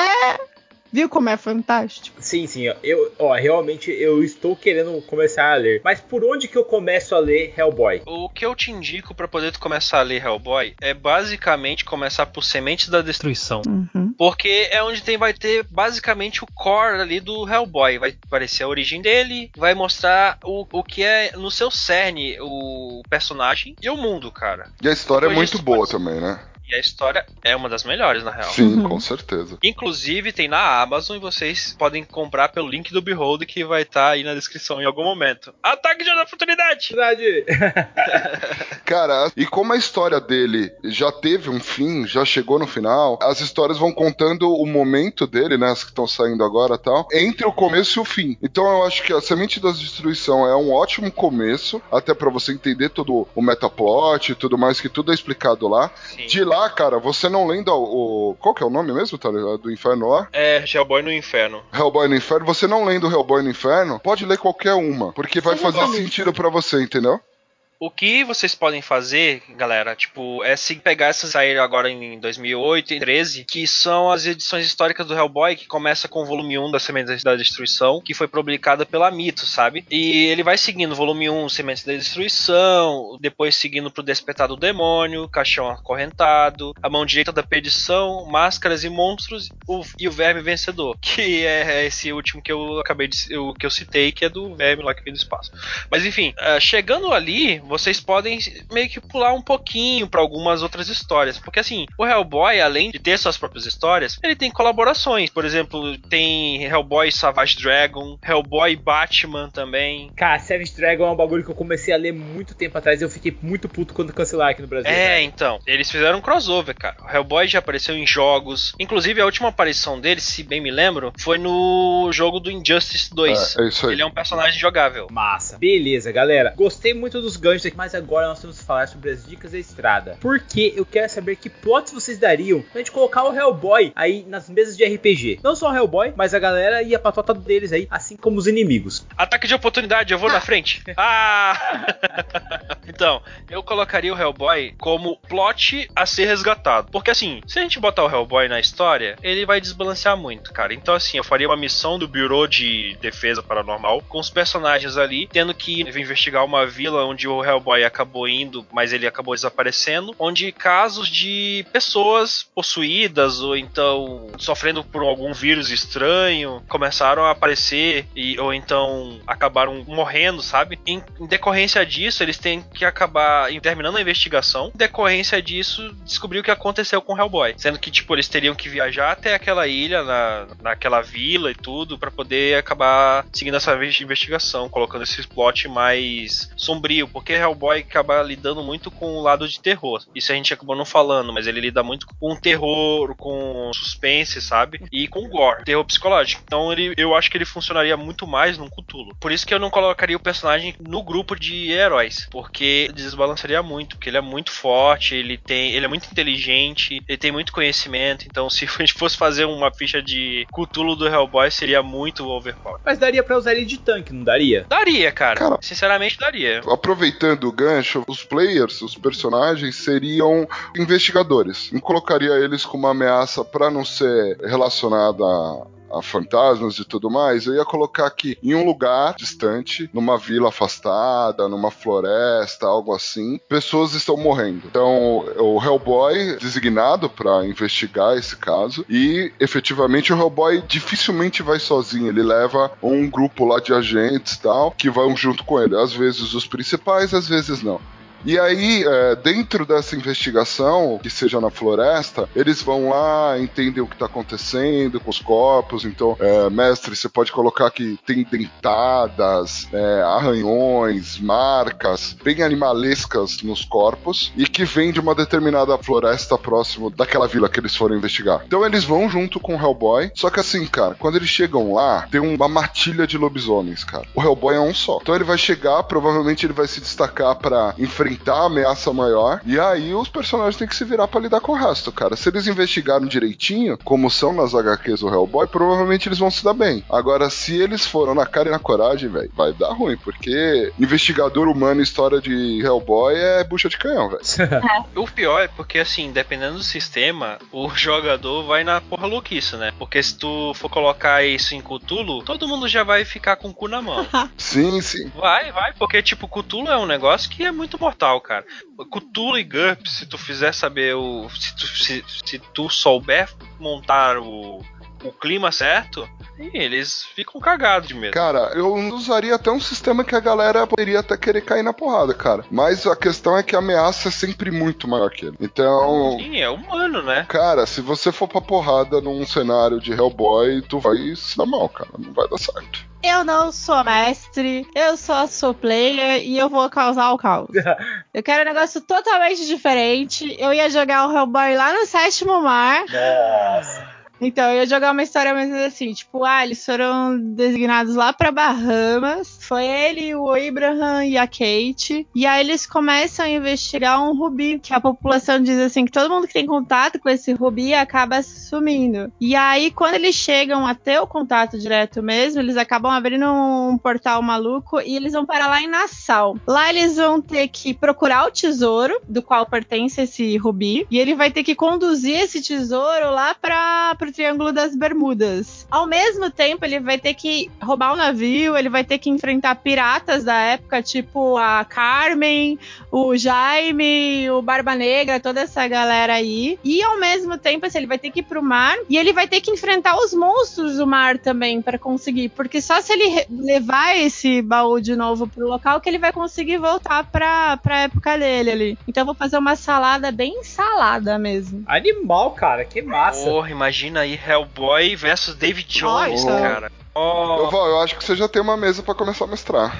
B: Viu como é fantástico?
L: Sim, sim, ó, eu, ó, realmente eu estou querendo começar a ler. Mas por onde que eu começo a ler Hellboy?
D: O que eu te indico pra poder tu começar a ler Hellboy é basicamente começar por Sementes da Destruição.
B: Uhum.
D: Porque é onde tem, vai ter basicamente o core ali do Hellboy. Vai aparecer a origem dele, vai mostrar o, o que é no seu cerne o personagem e o mundo, cara.
C: E a história é
D: Depois
C: muito
D: disso,
C: boa
D: pode-
C: também, né?
D: E a história é uma das melhores, na real.
C: Sim, com certeza.
D: Inclusive tem na Amazon e vocês podem comprar pelo link do Behold que vai estar aí na descrição em algum momento. Ataque de oportunidade!
L: Verdade.
C: Cara, e como a história dele já teve um fim, já chegou no final, as histórias vão contando o momento dele, né? As que estão saindo agora e tal, entre o começo e o fim. Então eu acho que a Semente da Destruição é um ótimo começo, até pra você entender todo o metaplot e tudo mais, que tudo é explicado lá.
D: Sim.
C: De lá, cara, você não lendo o. o- qual que é o nome mesmo, tá? Do inferno lá?
D: É, Hellboy no Inferno.
C: Hellboy no Inferno, você não lendo Hellboy no Inferno, pode ler qualquer uma, porque vai fazer sentido pra você, entendeu?
D: O que vocês podem fazer, galera, tipo, é se pegar essas saíram agora em 2008 e 13, que são as edições históricas do Hellboy, que começa com o volume 1 da Sementes da Destruição, que foi publicada pela Mito, sabe? E ele vai seguindo volume 1, Sementes da Destruição, depois seguindo pro Despertar do Demônio, Caixão Acorrentado, A Mão Direita da Perdição, Máscaras e Monstros o- e o Verme Vencedor, que é esse último que eu acabei de que eu citei, que é do Verme lá que veio do espaço. Mas enfim, ah, chegando ali, vocês podem meio que pular um pouquinho pra algumas outras histórias, porque assim, o Hellboy, além de ter suas próprias histórias, ele tem colaborações. Por exemplo, tem Hellboy Savage Dragon, Hellboy Batman também.
L: Cara, Savage Dragon é um bagulho que eu comecei a ler muito tempo atrás e eu fiquei muito puto quando cancelaram aqui no Brasil.
D: É, então, eles fizeram um crossover, cara. O Hellboy já apareceu em jogos. Inclusive, a última aparição dele, se bem me lembro, foi no jogo do Injustice 2.
C: É, é isso aí.
D: Ele é um personagem jogável.
L: Massa. Beleza, galera. Gostei muito dos ganchos aqui, mas agora nós temos que falar sobre as dicas da estrada. Porque eu quero saber que plots vocês dariam pra gente colocar o Hellboy aí nas mesas de RPG. Não só o Hellboy, mas a galera e a patota deles aí, assim como os inimigos.
D: Ataque de oportunidade, eu vou na frente. Ah! então, eu colocaria o Hellboy como plot a ser resgatado. Porque assim, se a gente botar o Hellboy na história, ele vai desbalancear muito, cara. Então, assim, eu faria uma missão do Bureau de Defesa Paranormal com os personagens ali tendo que investigar uma vila onde o Hellboy acabou indo, mas ele acabou desaparecendo. Onde casos de pessoas possuídas ou então sofrendo por algum vírus estranho começaram a aparecer e ou então acabaram morrendo, sabe? Em, em decorrência disso, eles têm que acabar terminando a investigação. Em decorrência disso, descobrir o que aconteceu com o Hellboy, sendo que tipo eles teriam que viajar até aquela ilha na, naquela vila e tudo pra poder acabar seguindo essa inve- investigação, colocando esse plot mais sombrio, porque Hellboy acaba lidando muito com o lado de terror. Isso a gente acabou não falando, mas ele lida muito com terror, com suspense, sabe? E com gore, terror psicológico. Então ele, eu acho que ele funcionaria muito mais num Cthulhu. Por isso que eu não colocaria o personagem no grupo de heróis, porque desbalancearia muito, porque ele é muito forte, ele tem, ele é muito inteligente, ele tem muito conhecimento. Então se a gente fosse fazer uma ficha de Cthulhu do Hellboy, seria muito overpower.
L: Mas daria pra usar ele de tanque, não daria?
D: Daria, cara.
C: Cara.
D: Sinceramente daria.
C: Aproveitando o gancho, os players, os personagens seriam investigadores. Não colocaria eles como uma ameaça pra não ser relacionada a fantasmas e tudo mais, eu ia colocar que em um lugar distante, numa vila afastada, numa floresta, algo assim, pessoas estão morrendo. Então, o Hellboy designado para investigar esse caso e efetivamente o Hellboy dificilmente vai sozinho, ele leva um grupo lá de agentes tal que vão junto com ele, às vezes os principais, às vezes não. E aí, é, dentro dessa investigação, que seja na floresta, eles vão lá, entendem o que está acontecendo com os corpos. Então, é, mestre, você pode colocar que tem dentadas, é, arranhões, marcas, bem animalescas nos corpos e que vem de uma determinada floresta próximo daquela vila que eles foram investigar. Então, eles vão junto com o Hellboy. Só que assim, cara, quando eles chegam lá, tem uma matilha de lobisomens, cara. O Hellboy é um só. Então, ele vai chegar, provavelmente ele vai se destacar para enfrentar enfrentar a ameaça maior. E aí os personagens têm que se virar para lidar com o resto, cara. Se eles investigaram direitinho, como são nas HQs do Hellboy, provavelmente eles vão se dar bem. Agora, se eles foram na cara e na coragem, velho, vai dar ruim, porque investigador humano história de Hellboy é bucha de canhão, velho.
D: o pior é porque, assim, dependendo do sistema, o jogador vai na porra louquice, né? Porque se tu for colocar isso em Cthulhu, todo mundo já vai ficar com o cu na mão.
C: sim, sim.
D: Vai, vai, porque, tipo, Cthulhu é um negócio que é muito mortal legal, cara. Cthulhu e GURPS, se tu fizer saber o. Se tu, se, se tu souber montar o, o clima certo, eles ficam cagados de medo.
C: Cara, eu usaria até um sistema que a galera poderia até querer cair na porrada, cara. Mas a questão é que a ameaça é sempre muito maior que ele. Então.
D: Sim, é humano, né?
C: Cara, se você for pra porrada num cenário de Hellboy, tu vai se dar mal, cara. Não vai dar certo.
B: Eu não sou mestre, eu só sou player e eu vou causar o caos. eu quero um negócio totalmente diferente. Eu ia jogar o Hellboy lá no sétimo mar.
A: Nossa.
B: Então, eu ia jogar uma história mais assim, tipo, ah, eles foram designados lá para Bahamas. Foi ele, o Abraham e a Kate. E aí eles começam a investigar um rubi, que a população diz assim que todo mundo que tem contato com esse rubi acaba sumindo. E aí, quando eles chegam a ter o contato direto mesmo, eles acabam abrindo um portal maluco e eles vão para lá em Nassau. Lá eles vão ter que procurar o tesouro do qual pertence esse rubi. E ele vai ter que conduzir esse tesouro lá para Triângulo das Bermudas. Ao mesmo tempo, ele vai ter que roubar um navio, ele vai ter que enfrentar piratas da época, tipo a Carmen, o Jaime, o Barba Negra, toda essa galera aí. E ao mesmo tempo, assim, ele vai ter que ir pro mar e ele vai ter que enfrentar os monstros do mar também para conseguir, porque só se ele levar esse baú de novo pro local que ele vai conseguir voltar pra, pra época dele ali. Então eu vou fazer uma salada bem salada mesmo.
A: Animal, cara, que massa.
D: Porra, imagina aí Hellboy versus David Jones, Nossa. cara.
C: Oh. Eu, eu acho que você já tem uma mesa para começar a mestrar.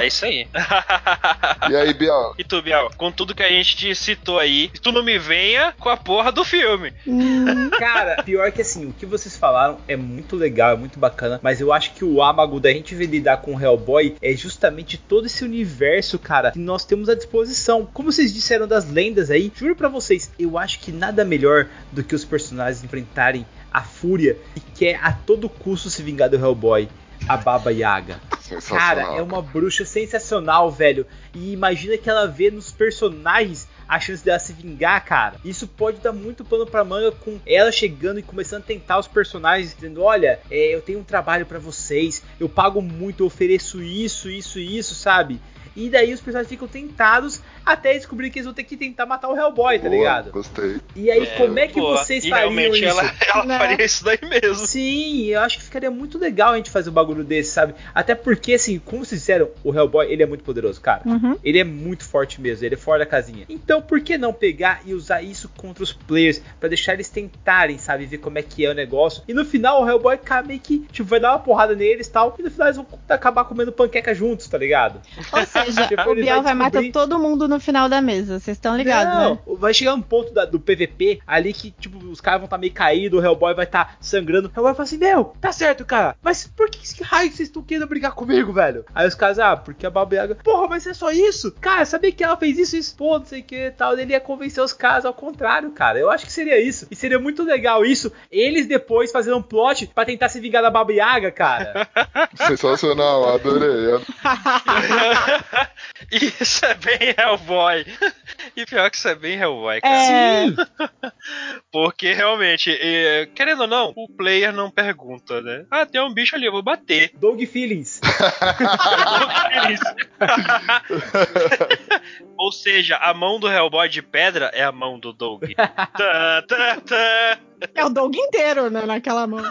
D: é isso aí.
C: e aí, Biel?
D: E tu, Biel? Com tudo que a gente te citou aí, tu não me venha com a porra do filme.
A: Cara, pior que assim, o que vocês falaram é muito legal, é muito bacana, mas eu acho que o âmago da gente lidar com o Hellboy é justamente todo esse universo, cara, que nós temos à disposição. Como vocês disseram das lendas aí, juro para vocês, eu acho que nada melhor do que os personagens enfrentarem a fúria e quer a todo custo se vingar do Hellboy, a Baba Yaga. Cara, é uma bruxa sensacional, velho. E imagina que ela vê nos personagens a chance dela se vingar, cara. Isso pode dar muito pano pra manga com ela chegando e começando a tentar os personagens, dizendo: Olha, é, eu tenho um trabalho para vocês, eu pago muito, eu ofereço isso, isso, isso, sabe? E daí os personagens ficam tentados até descobrir que eles vão ter que tentar matar o Hellboy, tá ligado?
C: Gostei.
A: E aí, é, como é que boa. vocês e fariam realmente
D: isso? Ela, ela né? faria isso daí mesmo.
A: Sim, eu acho que ficaria muito legal a gente fazer um bagulho desse, sabe? Até porque, assim, como vocês disseram, o Hellboy, ele é muito poderoso, cara.
B: Uhum.
A: Ele é muito forte mesmo, ele é fora da casinha. Então, por que não pegar e usar isso contra os players para deixar eles tentarem, sabe? Ver como é que é o negócio. E no final, o Hellboy meio que, tipo, vai dar uma porrada neles e tal. E no final, eles vão acabar comendo panqueca juntos, tá ligado?
B: Ou seja, tipo, o Biel vai, vai matar todo mundo no final da mesa. Vocês estão ligados, não, né?
A: Vai chegar um ponto da, do PVP ali que, tipo, os caras vão estar tá meio caídos, o Hellboy vai estar tá sangrando. O Hellboy vai falar assim: Meu, tá certo, cara, mas por que, que raio vocês estão querendo brigar comigo, velho? Aí os caras, ah, porque a Baba Yaga, porra, mas é só isso? Cara, sabia que ela fez isso, isso, pô, não sei o que tal. Ele ia convencer os caras ao contrário, cara. Eu acho que seria isso. E seria muito legal isso. Eles depois fazendo um plot pra tentar se vingar da Baba Yaga, cara.
C: Sensacional, adorei.
D: isso é bem Hellboy. E pior que isso é bem Hellboy, cara.
B: É.
D: Porque realmente, querendo ou não, o player não pergunta, né? Ah, tem um bicho ali, eu vou bater.
A: Dog Feelings.
D: Ou seja, a mão do Hellboy de pedra é a mão do Doug. Tá, tá, tá.
B: É o Doug inteiro, né, naquela mão.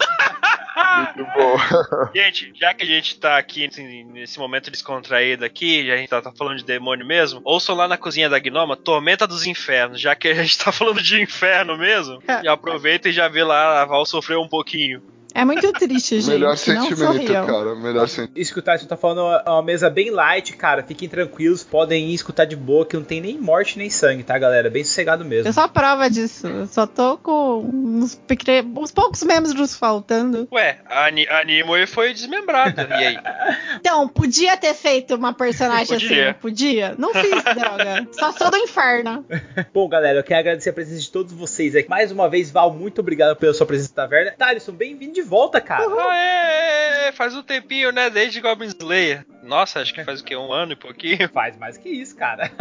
C: Muito bom.
D: Gente, já que a gente tá aqui assim, nesse momento descontraído aqui, já a gente tá, tá falando de demônio mesmo, ouçam lá na cozinha da Gnoma, Tormenta dos Infernos, já que a gente tá falando de inferno mesmo, já aproveita e já vê lá a Val sofrer um pouquinho.
B: É muito triste, gente.
C: Melhor
B: não
C: sentimento,
B: sorriam.
C: cara. Melhor sentimento.
A: Isso que o Tyson tá falando é uma mesa bem light, cara. Fiquem tranquilos, podem ir escutar de boa, que não tem nem morte nem sangue, tá, galera? Bem sossegado mesmo.
B: Eu sou a prova disso. Eu só tô com uns, pequeno- uns poucos membros faltando.
D: Ué, a, Ni- a Nimue foi desmembrada. E aí?
B: Então, podia ter feito uma personagem assim,
D: Podia.
B: não podia? Não fiz, droga. Só sou do inferno.
A: Bom, galera, eu quero agradecer a presença de todos vocês aqui. Mais uma vez, Val, muito obrigado pela sua presença na taverna. Thalisson, bem-vindo de volta, cara.
D: Aê, faz um tempinho, né? Desde Goblin Slayer. Nossa, acho que faz o quê? Um ano e pouquinho?
A: Faz mais que isso, cara.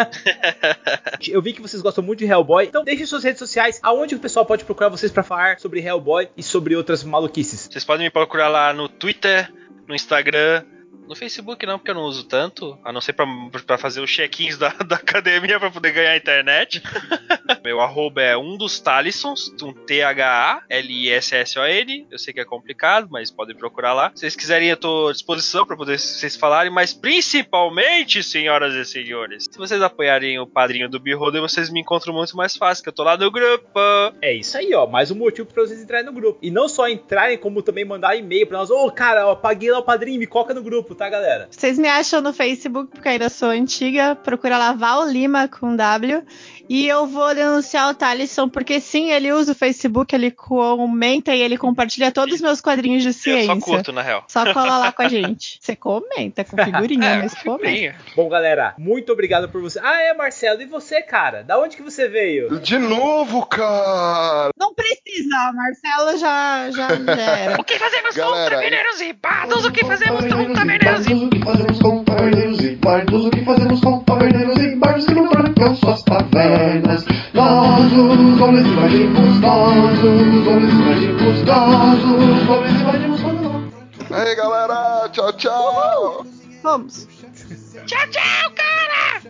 A: Eu vi que vocês gostam muito de Hellboy, então deixem suas redes sociais, aonde o pessoal pode procurar vocês pra falar sobre Hellboy e sobre outras maluquices.
D: Vocês podem me procurar lá no Twitter, no Instagram. No Facebook não, porque eu não uso tanto, a não ser pra, pra fazer os check-ins da, da academia pra poder ganhar internet. Meu arroba é um dos Talisons, um T-H-A-L-I-S-S-O-N. Eu sei que é complicado, mas podem procurar lá. Se vocês quiserem, eu tô à disposição pra poder vocês falarem, mas principalmente, senhoras e senhores, se vocês apoiarem o padrinho do Beholder, vocês me encontram muito mais fácil, que eu tô lá no grupo.
A: É isso aí, ó. Mais um motivo pra vocês entrarem no grupo. E não só entrarem, como também mandar e-mail pra nós. Ô, cara, ó, paguei lá o padrinho, me coloca no grupo, tá, galera?
B: Vocês me acham no Facebook, porque ainda sou antiga. Procura lá Val Lima com W. E eu vou denunciar o Thalisson, porque sim, ele usa o Facebook, ele comenta e ele compartilha todos os meus quadrinhos de
D: Eu
B: ciência.
D: só curto, na real.
B: Só cola lá com a gente. Você comenta com figurinha,
D: É,
B: mas comenta.
A: Bom, galera, muito obrigado por você. Ah, é, Marcelo, e você, cara? Da onde que você veio?
C: De novo, cara!
B: Não precisa, Marcelo já, já, já era.
D: O que fazemos
C: Galera,
D: com caminheiros e bardos? O que fazemos com caminheiros e
M: O que fazemos com taverneiros e bardos? O que fazemos com taverneiros e bardos que não trancam suas tavernas? Nós, os homens invadimos, nós, os homens invadimos, nós, os homens invadimos quando não.
C: Aí, galera! Tchau, tchau!
B: Vamos.
D: Tchau, tchau, cara!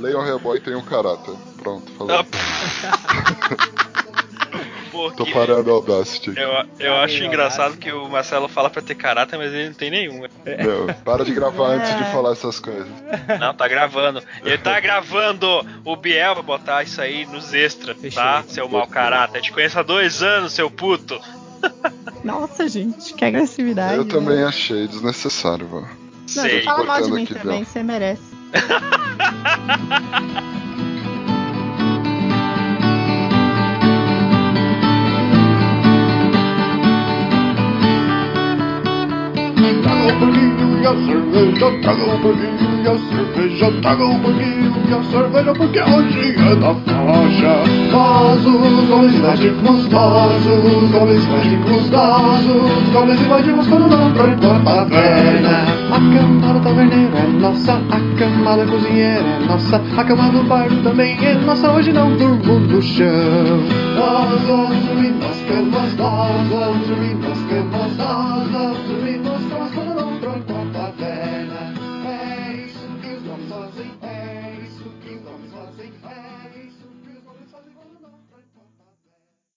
C: Leon Hellboy tem um caráter. Pronto, falou. Tô
D: Porque
C: parando o Audacity.
D: eu, eu acho engraçado que o Marcelo fala pra ter caráter, mas ele não tem nenhum.
C: Meu, para de gravar antes de falar essas coisas.
D: Não, tá gravando. Ele tá gravando. O Biel vai botar isso aí nos extras, tá? Seu mau caráter. Eu te conheço há dois anos, seu puto.
B: Nossa, gente, que agressividade.
C: Eu
B: né?
C: também achei desnecessário, mano.
B: Não,
D: Sei.
B: você fala mal de mim também,
C: Biel.
B: você merece.
M: Traga o porquinho e a cerveja, traga o porquinho e a cerveja, traga o porquinho e a cerveja, porque hoje é da faixa. Nós, os homens invadimos, nós, os homens invadimos, nós, os homens invadimos quando não trancam a taverna. A cama da taverneira é nossa, a cama da cozinheira é nossa, a cama do também é nossa, hoje não durmo no chão. Nós vamos nas camas, nós vamos nas camas.